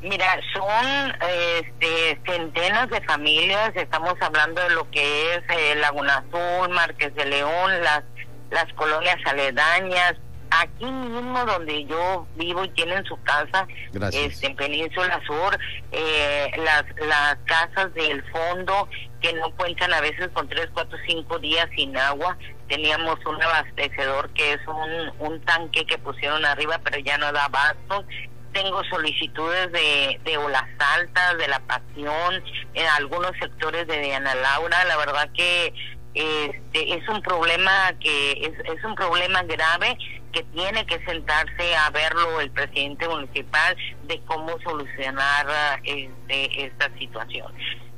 G: Mira, son este, centenas de familias, estamos hablando de lo que es eh, Laguna Azul, Márquez de León, las, las colonias aledañas, aquí mismo donde yo vivo y tienen su casa, este, en Península Sur, eh, las, las casas del fondo que no cuentan a veces con tres, cuatro, cinco días sin agua. Teníamos un abastecedor que es un, un tanque que pusieron arriba, pero ya no da abasto. Tengo solicitudes de, de Olas Altas, de La Pasión, en algunos sectores de Diana Laura. La verdad que este, es un problema que es, es un problema grave que tiene que sentarse a verlo el presidente municipal de cómo solucionar este, esta situación.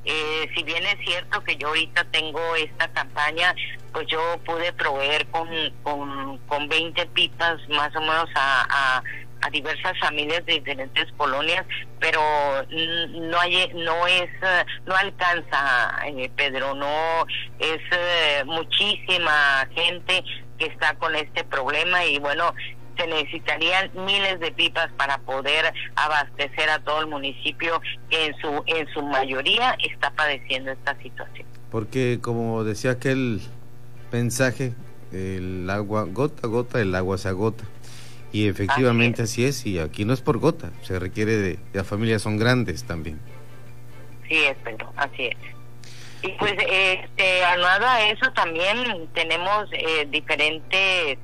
G: Eh, si bien es cierto que yo ahorita tengo esta campaña, pues yo pude proveer con, con, con 20 pipas más o menos a, a, diversas familias de diferentes colonias, pero no hay, no es, no alcanza, eh, Pedro, no es eh, muchísima gente que está con este problema y bueno, se necesitarían miles de pipas para poder abastecer a todo el municipio que en su en su mayoría está padeciendo esta situación.
A: Porque como decía aquel mensaje, el agua gota a gota, el agua se agota. Y efectivamente así es. y aquí no es por gota, se requiere de, las familias son grandes también.
G: Sí es, Pedro, así es. Y pues, este, aunado a eso también tenemos eh, diferentes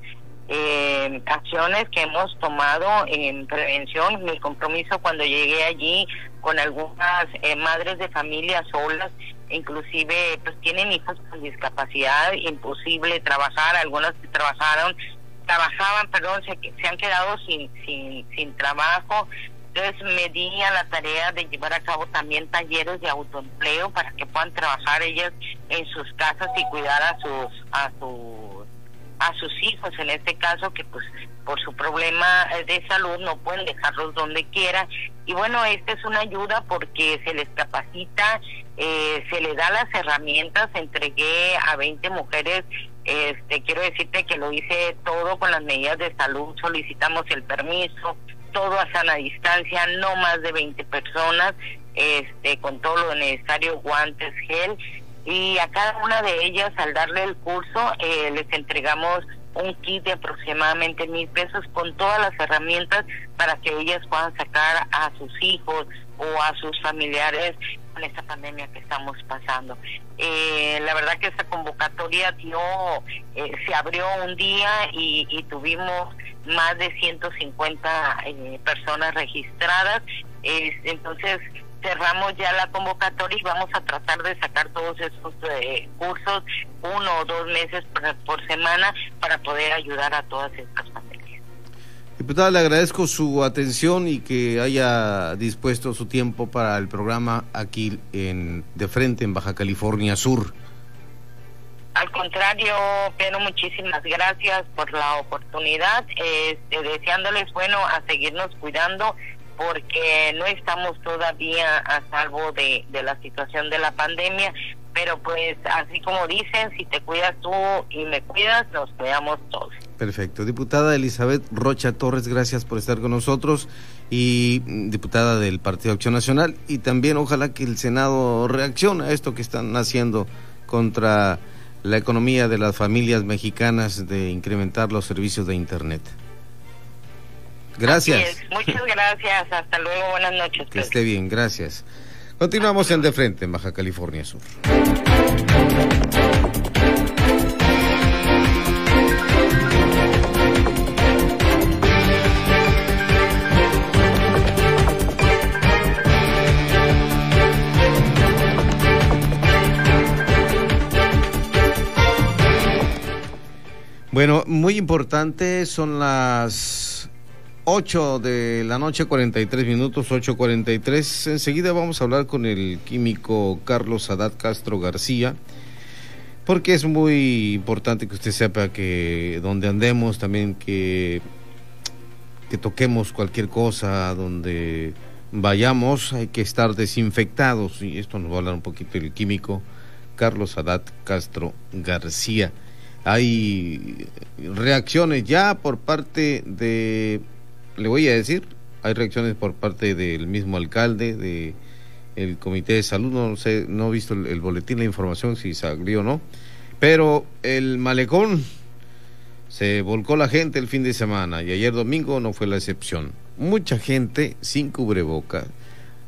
G: eh, acciones que hemos tomado en prevención. Mi compromiso cuando llegué allí con algunas eh, madres de familia solas, inclusive pues tienen hijos con discapacidad, imposible trabajar, algunas que trabajaron, trabajaban, perdón, se, se han quedado sin, sin, trabajo. Entonces me di a la tarea de llevar a cabo también talleres de autoempleo para que puedan trabajar ellas en sus casas y cuidar a sus a sus a sus hijos en este caso que pues por su problema de salud no pueden dejarlos donde quiera y bueno esta es una ayuda porque se les capacita eh, se le da las herramientas. Entregué a 20 mujeres este quiero decirte que lo hice todo con las medidas de salud. Solicitamos el permiso todo a sana distancia no más de 20 personas este con todo lo necesario guantes gel y a cada una de ellas al darle el curso eh, les entregamos un kit de aproximadamente mil pesos con todas las herramientas para que ellas puedan sacar a sus hijos o a sus familiares con esta pandemia que estamos pasando. Eh, la verdad que esta convocatoria dio, eh, se abrió un día y, y tuvimos más de 150 eh, personas registradas. entonces, cerramos ya la convocatoria y vamos a tratar de sacar todos esos eh, cursos uno o dos meses por, semana para poder ayudar a todas estas familias.
A: Diputada, le agradezco su atención y que haya dispuesto su tiempo para el programa aquí en de frente en Baja California Sur.
G: Al contrario, Pedro, muchísimas gracias por la oportunidad, este, deseándoles, bueno, a seguirnos cuidando porque no estamos todavía a salvo de, la situación de la pandemia, pero pues así como dicen, si te cuidas tú y me cuidas, nos cuidamos todos.
A: Perfecto. Diputada Elizabeth Rocha Torres, gracias por estar con nosotros y mm, diputada del Partido Acción Nacional y también ojalá que el Senado reaccione a esto que están haciendo contra la economía de las familias mexicanas de incrementar los servicios de Internet. Gracias.
G: Muchas gracias. Hasta luego. Buenas noches.
A: Que esté bien. Gracias. Continuamos en De Frente, en Baja California Sur. Bueno, muy importante son las 8 de la noche, 43 minutos, 8.43. Enseguida vamos a hablar con el químico Carlos Haddad Castro García, porque es muy importante que usted sepa que donde andemos también, que, que toquemos cualquier cosa, donde vayamos, hay que estar desinfectados. Y esto nos va a hablar un poquito el químico Carlos Haddad Castro García. Hay reacciones ya por parte de le voy a decir, hay reacciones por parte del mismo alcalde, de el comité de salud, no sé, no he visto el, boletín, la información si salió o no, pero el malecón se volcó la gente el fin de semana y ayer domingo no fue la excepción. Mucha gente sin cubreboca,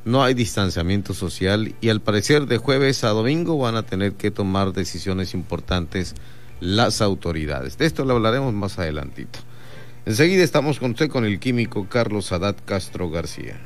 A: no hay distanciamiento social y al parecer de jueves a domingo van a tener que tomar decisiones importantes las autoridades. De esto lo hablaremos más adelantito. Enseguida estamos con usted con el químico Carlos Haddad Castro García.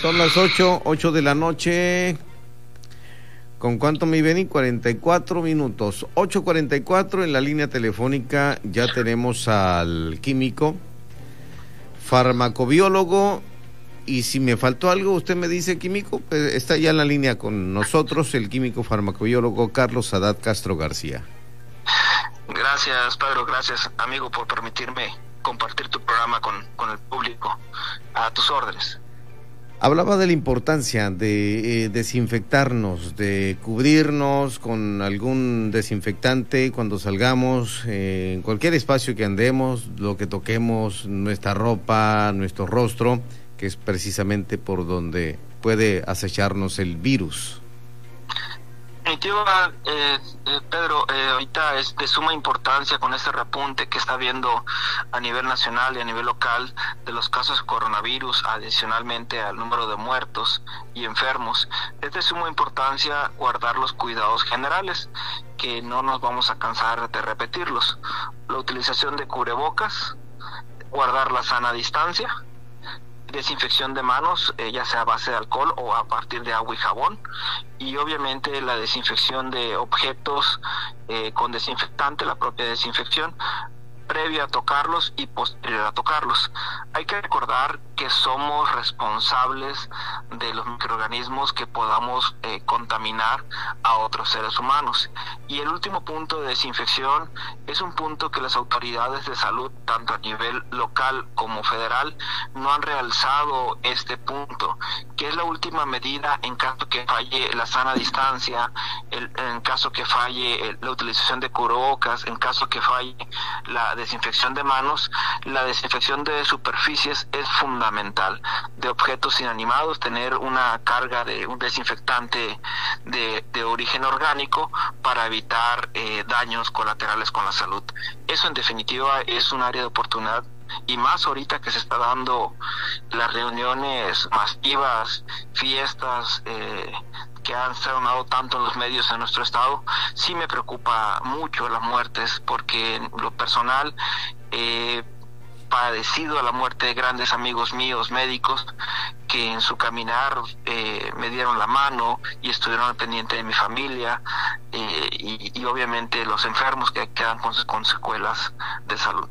A: Son las 8, 8 de la noche, ¿Con cuánto me ven? 44 minutos. 8.44 en la línea telefónica. Ya tenemos al químico, farmacobiólogo. Y si me faltó algo, usted me dice, químico, pues está ya en la línea con nosotros el químico farmacobiólogo Carlos Sadat Castro García.
H: Gracias, Pedro. Gracias, amigo, por permitirme compartir tu programa con, con el público. A tus órdenes.
A: Hablaba de la importancia de eh, desinfectarnos, de cubrirnos con algún desinfectante cuando salgamos, eh, en cualquier espacio que andemos, lo que toquemos, nuestra ropa, nuestro rostro, que es precisamente por donde puede acecharnos el virus.
H: Definitiva, eh, eh, Pedro, eh, ahorita es de suma importancia con este repunte que está habiendo a nivel nacional y a nivel local de los casos de coronavirus, adicionalmente al número de muertos y enfermos. Es de suma importancia guardar los cuidados generales, que no nos vamos a cansar de repetirlos. La utilización de cubrebocas, guardar la sana distancia, desinfección de manos, eh, ya sea a base de alcohol o a partir de agua y jabón, y obviamente la desinfección de objetos eh, con desinfectante, la propia desinfección, previa a tocarlos y posterior a tocarlos. Hay que recordar que somos responsables de los microorganismos que podamos eh, contaminar a otros seres humanos. Y el último punto de desinfección es un punto que las autoridades de salud, tanto a nivel local como federal, no han realzado este punto, que es la última medida en caso que falle la sana distancia, en caso que falle la utilización de cubrebocas, en caso que falle la desinfección de manos, la desinfección de superficies es fundamental. De objetos inanimados, tener una carga de un desinfectante de, origen orgánico para evitar eh, daños colaterales con la salud. Eso en definitiva es un área de oportunidad y más ahorita que se está dando las reuniones masivas, fiestas, eh, que han sonado tanto en los medios en nuestro estado, sí me preocupa mucho las muertes, porque en lo personal he padecido a la muerte de grandes amigos míos, médicos, que en su caminar eh, me dieron la mano y estuvieron al pendiente de mi familia eh, y, obviamente los enfermos que quedan con, con secuelas de salud.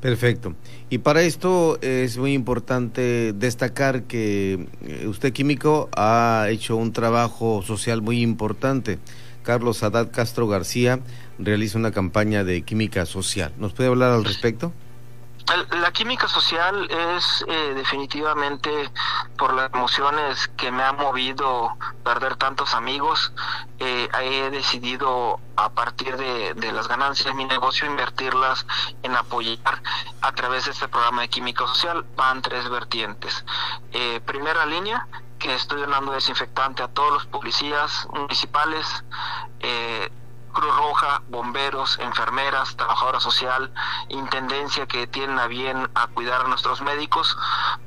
A: Perfecto. Y para esto es muy importante destacar que eh, usted químico ha hecho un trabajo social muy importante. Carlos Haddad Castro García realiza una campaña de química social. ¿Nos puede hablar al respecto?
H: La química social es eh, definitivamente por las emociones que me ha movido perder tantos amigos. Eh, he decidido a partir de, las ganancias de mi negocio invertirlas en apoyar a través de este programa de química social. Van tres vertientes. Eh, primera línea, que estoy donando desinfectante a todos los policías municipales. Eh, Cruz Roja, bomberos, enfermeras, trabajadora social, intendencia que tienen a bien a cuidar a nuestros médicos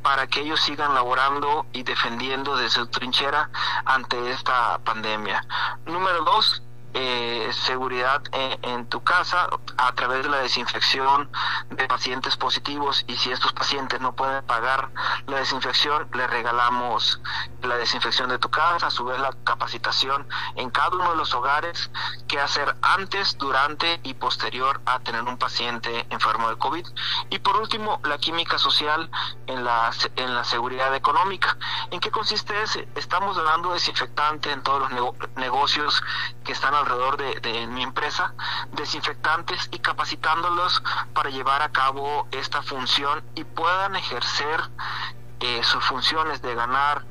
H: para que ellos sigan laborando y defendiendo desde su trinchera ante esta pandemia. Número dos, eh, seguridad en, tu casa a través de la desinfección de pacientes positivos y si estos pacientes no pueden pagar la desinfección, le regalamos la desinfección de tu casa, a su vez la capacitación en cada uno de los hogares, qué hacer antes, durante y posterior a tener un paciente enfermo de COVID. Y por último, la química social en la, en la seguridad económica. ¿En qué consiste ese? Estamos dando desinfectante en todos los negocios que están alrededor de, mi empresa, desinfectantes y capacitándolos para llevar a cabo esta función y puedan ejercer eh, sus funciones de ganar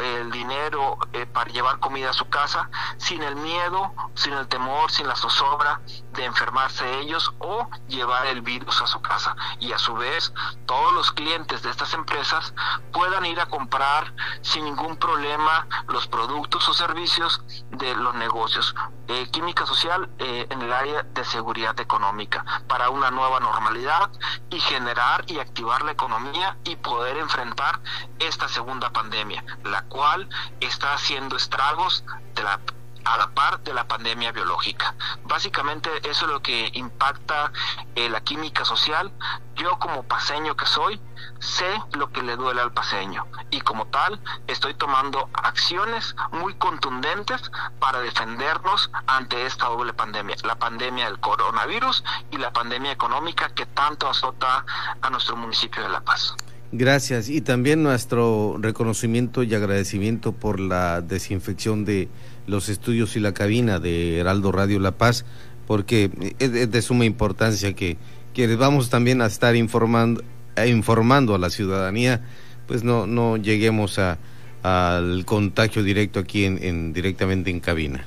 H: el dinero eh, para llevar comida a su casa sin el miedo, sin el temor, sin la zozobra de enfermarse ellos o llevar el virus a su casa. Y a su vez, todos los clientes de estas empresas puedan ir a comprar sin ningún problema los productos o servicios de los negocios. Eh, química social eh, en el área de seguridad económica para una nueva normalidad y generar y activar la economía y poder enfrentar esta segunda pandemia, cual está haciendo estragos de la a la par de la pandemia biológica. Básicamente eso es lo que impacta eh, la química social. Yo como paseño que soy, sé lo que le duele al paseño y como tal estoy tomando acciones muy contundentes para defendernos ante esta doble pandemia, la pandemia del coronavirus y la pandemia económica que tanto azota a nuestro municipio de La Paz.
A: Gracias. Y también nuestro reconocimiento y agradecimiento por la desinfección de los estudios y la cabina de Heraldo Radio La Paz, porque es de suma importancia que quienes vamos también a estar informando, informando a la ciudadanía pues no, no lleguemos a, al contagio directo aquí en, en directamente en cabina.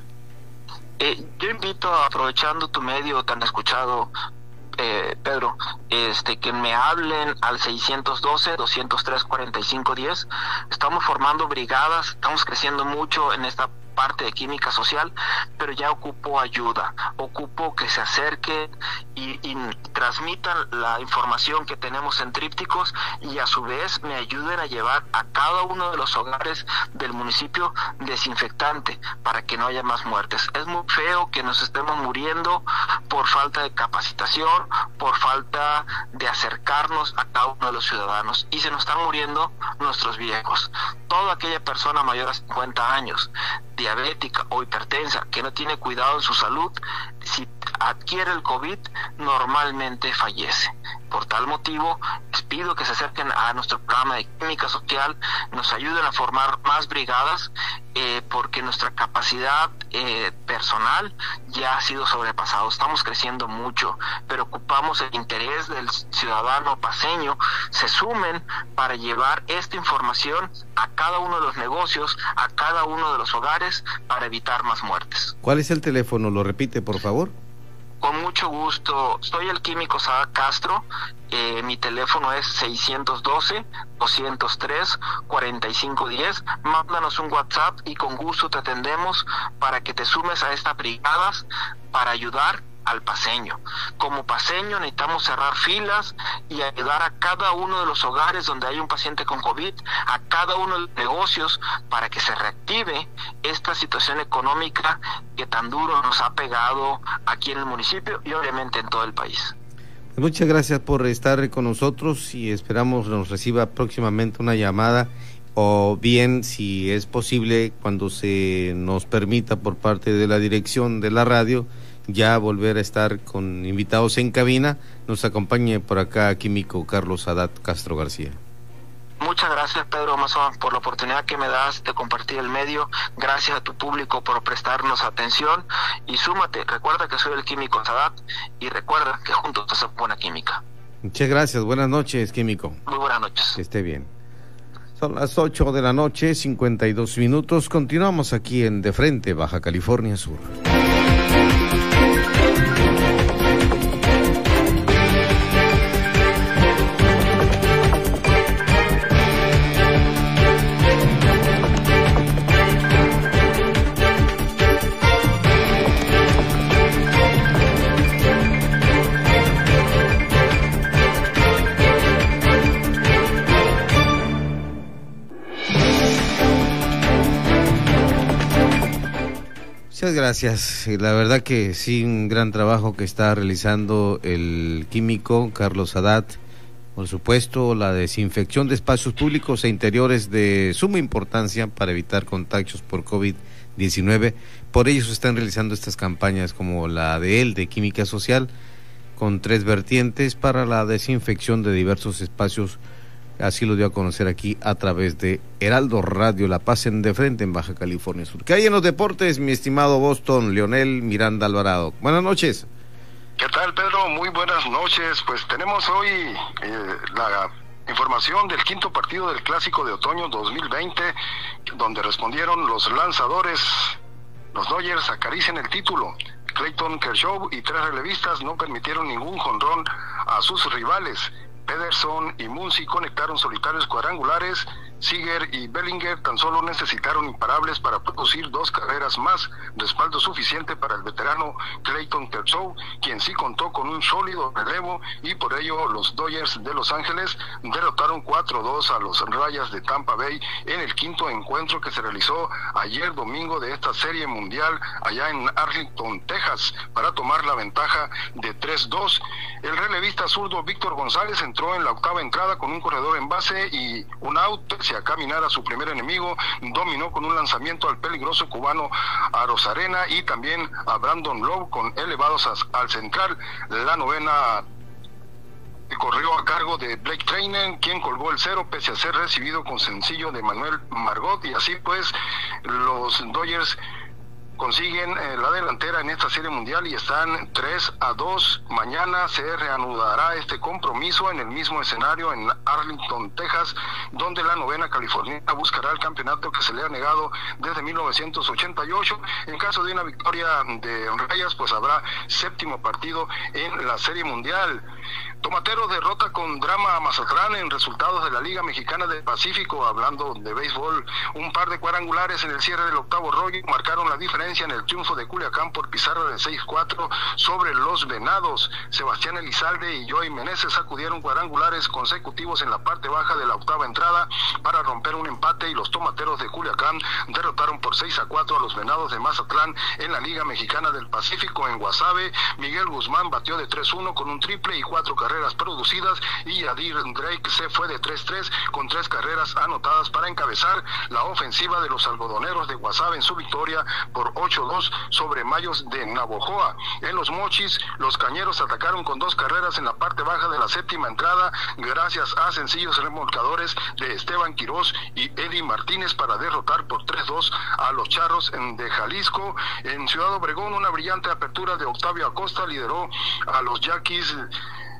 H: Eh, yo invito, aprovechando tu medio tan escuchado, eh, Pedro, este, que me hablen al 612-203-4510. Estamos formando brigadas, estamos creciendo mucho en esta parte de química social, pero ya ocupo ayuda, ocupo que se acerquen y, transmitan la información que tenemos en trípticos y a su vez me ayuden a llevar a cada uno de los hogares del municipio desinfectante para que no haya más muertes. Es muy feo que nos estemos muriendo por falta de capacitación, por falta de acercarnos a cada uno de los ciudadanos y se nos están muriendo nuestros viejos. Toda aquella persona mayor a 50 años diabética o hipertensa que no tiene cuidado en su salud, si adquiere el COVID, normalmente fallece. Por tal motivo, les pido que se acerquen a nuestro programa de química social, nos ayuden a formar más brigadas, eh, porque nuestra capacidad eh, personal ya ha sido sobrepasado. Estamos creciendo mucho, pero ocupamos el interés del ciudadano paseño, se sumen para llevar esta información a cada uno de los negocios, a cada uno de los hogares, para evitar más muertes.
A: ¿Cuál es el teléfono? ¿Lo repite, por favor?
H: Con mucho gusto. Soy el químico Sada Castro. Eh, mi teléfono es 612-203-4510. Mándanos un WhatsApp y con gusto te atendemos para que te sumes a estas brigadas para ayudar al paseño. Como paseño necesitamos cerrar filas y ayudar a cada uno de los hogares donde hay un paciente con COVID, a cada uno de los negocios para que se reactive esta situación económica que tan duro nos ha pegado aquí en el municipio y obviamente en todo el país.
A: Muchas gracias por estar con nosotros y esperamos nos reciba próximamente una llamada o bien si es posible cuando se nos permita por parte de la dirección de la radio ya volver a estar con invitados en cabina. Nos acompañe por acá químico Carlos Adat Castro García.
H: Muchas gracias Pedro Amazon por la oportunidad que me das de compartir el medio. Gracias a tu público por prestarnos atención y súmate. Recuerda que soy el químico Sadat y recuerda que juntos hacemos buena química.
A: Muchas gracias. Buenas noches, químico.
H: Muy buenas noches.
A: Que esté bien. Son las 8 de la noche, 52 minutos. Continuamos aquí en De Frente, Baja California Sur. Muchas gracias. La verdad que sí, un gran trabajo que está realizando el químico Carlos Adat. Por supuesto, la desinfección de espacios públicos e interiores de suma importancia para evitar contagios por COVID-19. Por ello se están realizando estas campañas como la de él, de Química Social, con tres vertientes para la desinfección de diversos espacios públicos Así lo dio a conocer aquí a través de Heraldo Radio, La Paz en de Frente en Baja California Sur. ¿Qué hay en los deportes, mi estimado Boston, Leonel Miranda Alvarado? Buenas noches.
I: ¿Qué tal, Pedro? Muy buenas noches. Pues tenemos hoy eh, la información del quinto partido del Clásico de Otoño 2020, donde respondieron los lanzadores. Los Dodgers acarician el título. Clayton Kershaw y tres relevistas no permitieron ningún jonrón a sus rivales. Pederson y Muncy conectaron solitarios cuadrangulares Siger y Bellinger tan solo necesitaron imparables para producir dos carreras más, respaldo suficiente para el veterano Clayton Kershaw, quien sí contó con un sólido relevo y por ello los Dodgers de Los Ángeles derrotaron 4-2 a los Rayas de Tampa Bay en el quinto encuentro que se realizó ayer domingo de esta serie mundial allá en Arlington, Texas, para tomar la ventaja de 3-2. El relevista zurdo Víctor González entró en la octava entrada con un corredor en base y un out a caminar a su primer enemigo, dominó con un lanzamiento al peligroso cubano a Rosarena y también a Brandon Lowe con elevados al central. La novena corrió a cargo de Blake Trainer, quien colgó el cero pese a ser recibido con sencillo de Manuel Margot y así pues los Dodgers consiguen eh, la delantera en esta serie mundial y están 3 a 2. Mañana se reanudará este compromiso en el mismo escenario en Arlington, Texas, donde la novena californiana buscará el campeonato que se le ha negado desde 1988. En caso de una victoria de Rayas, pues habrá séptimo partido en la serie mundial. Tomatero derrota con drama a Mazatlán en resultados de la Liga Mexicana del Pacífico, hablando de béisbol. Un par de cuadrangulares en el cierre del octavo rollo marcaron la diferencia en el triunfo de Culiacán por pizarra de 6-4 sobre los Venados. Sebastián Elizalde y Joey Meneses sacudieron cuadrangulares consecutivos en la parte baja de la octava entrada para romper un empate y los tomateros de Culiacán derrotaron por 6 a 4 a los Venados de Mazatlán en la Liga Mexicana del Pacífico en Guasave. Miguel Guzmán batió de 3-1 con un triple y cuatro carreras producidas y Yadir Drake se fue de 3-3 con tres carreras anotadas para encabezar la ofensiva de los algodoneros de Guasave en su victoria por 8-2 sobre Mayos de Navojoa. En los Mochis, los cañeros atacaron con dos carreras en la parte baja de la séptima entrada gracias a sencillos remolcadores de Esteban Quirós y Eddie Martínez para derrotar por 3-2 a los Charros de Jalisco. En Ciudad Obregón, una brillante apertura de Octavio Acosta lideró a los Yaquis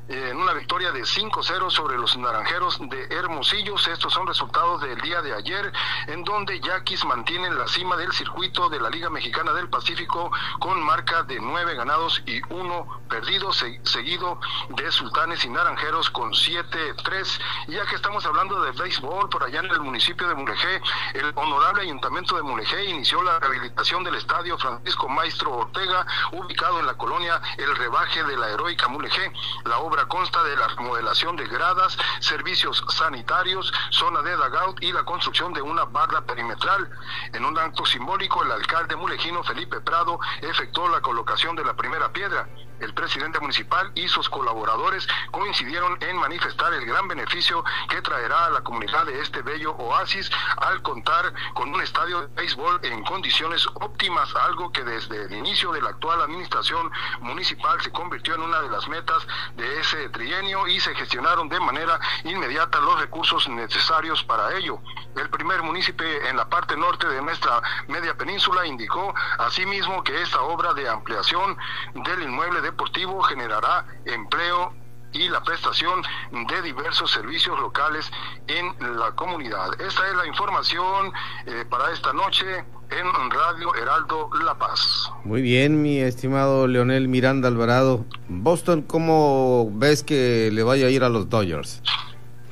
I: en una victoria de 5-0 sobre los Naranjeros de Hermosillos. Estos son resultados del día de ayer, en donde Yaquis mantienen la cima del circuito de la Liga Mexicana del Pacífico con marca de 9 ganados y 1 perdido, seguido de Sultanes y Naranjeros con 7-3. Ya que estamos hablando de béisbol, por allá en el municipio de Mulegé, el honorable ayuntamiento de Mulegé inició la rehabilitación del estadio Francisco Maestro Ortega, ubicado en la colonia El Rebaje de la heroica Mulegé. La obra consta de la remodelación de gradas, servicios sanitarios, zona de dugout y la construcción de una barra perimetral. En un acto simbólico, el alcalde mulejino Felipe Prado efectuó la colocación de la primera piedra el presidente municipal y sus colaboradores coincidieron en manifestar el gran beneficio que traerá a la comunidad de este bello oasis al contar con un estadio de béisbol en condiciones óptimas, algo que desde el inicio de la actual administración municipal se convirtió en una de las metas de ese trienio y se gestionaron de manera inmediata los recursos necesarios para ello. El primer municipio en la parte norte de nuestra media península indicó asimismo que esta obra de ampliación del inmueble deportivo generará empleo y la prestación de diversos servicios locales en la comunidad. Esta es la información eh, para esta noche en Radio Heraldo La Paz.
A: Muy bien, mi estimado Leonel Miranda Alvarado. Boston, ¿cómo ves que le vaya a ir a los Dodgers?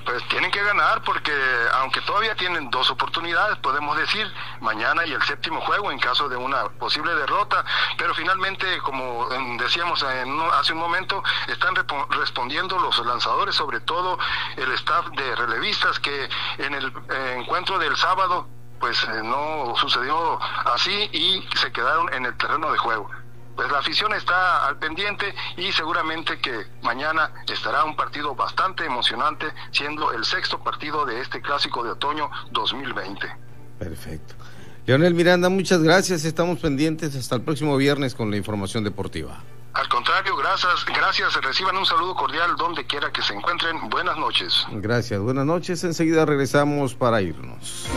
I: Pues tienen que ganar porque aunque todavía tienen dos oportunidades, podemos decir, mañana y el séptimo juego en caso de una posible derrota, pero finalmente, como decíamos hace un momento, están respondiendo los lanzadores, sobre todo el staff de relevistas que en el eh, encuentro del sábado pues eh, no sucedió así y se quedaron en el terreno de juego pues la afición está al pendiente y seguramente que mañana estará un partido bastante emocionante, siendo el sexto partido de este clásico de otoño 2020.
A: Perfecto. Leonel Miranda, muchas gracias. Estamos pendientes hasta el próximo viernes con la información deportiva.
I: Al contrario, gracias, gracias. Reciban un saludo cordial donde quiera que se encuentren. Buenas noches.
A: Gracias, buenas noches. Enseguida regresamos para irnos.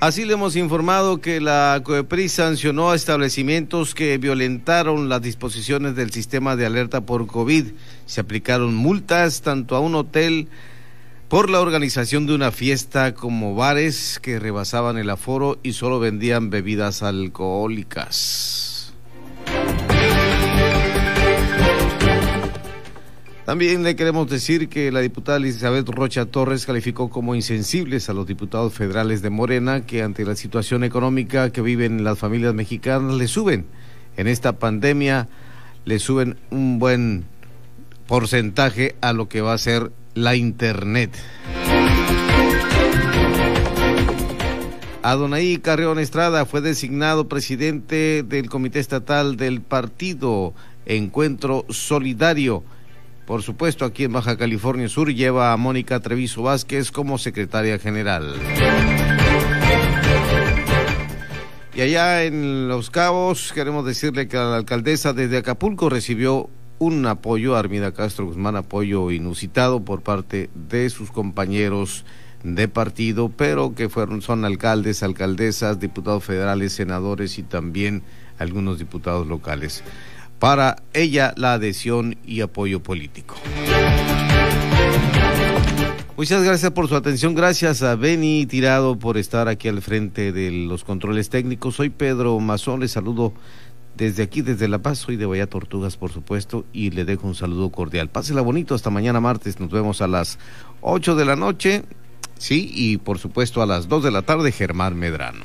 A: Así le hemos informado que la COEPRIS sancionó a establecimientos que violentaron las disposiciones del sistema de alerta por COVID. Se aplicaron multas tanto a un hotel por la organización de una fiesta como bares que rebasaban el aforo y solo vendían bebidas alcohólicas. También le queremos decir que la diputada Elizabeth Rocha Torres calificó como insensibles a los diputados federales de Morena que ante la situación económica que viven las familias mexicanas le suben. En esta pandemia le suben un buen porcentaje a lo que va a ser la Internet. Adonai Carreón Estrada fue designado presidente del Comité Estatal del Partido Encuentro Solidario por supuesto, aquí en Baja California Sur lleva a Mónica Treviso Vázquez como secretaria general. Y allá en Los Cabos queremos decirle que la alcaldesa desde Acapulco recibió un apoyo, Armida Castro Guzmán, apoyo inusitado por parte de sus compañeros de partido, pero que fueron, son alcaldes, alcaldesas, diputados federales, senadores y también algunos diputados locales. Para ella la adhesión y apoyo político. Muchas gracias por su atención. Gracias a Beni Tirado por estar aquí al frente de los controles técnicos. Soy Pedro Mazón. Les saludo desde aquí, desde La Paz. Soy de Bahía Tortugas, por supuesto, y le dejo un saludo cordial. Pásela bonito. Hasta mañana martes. Nos vemos a las 8 de la noche. Sí, y por supuesto a las 2 de la tarde, Germán Medrano.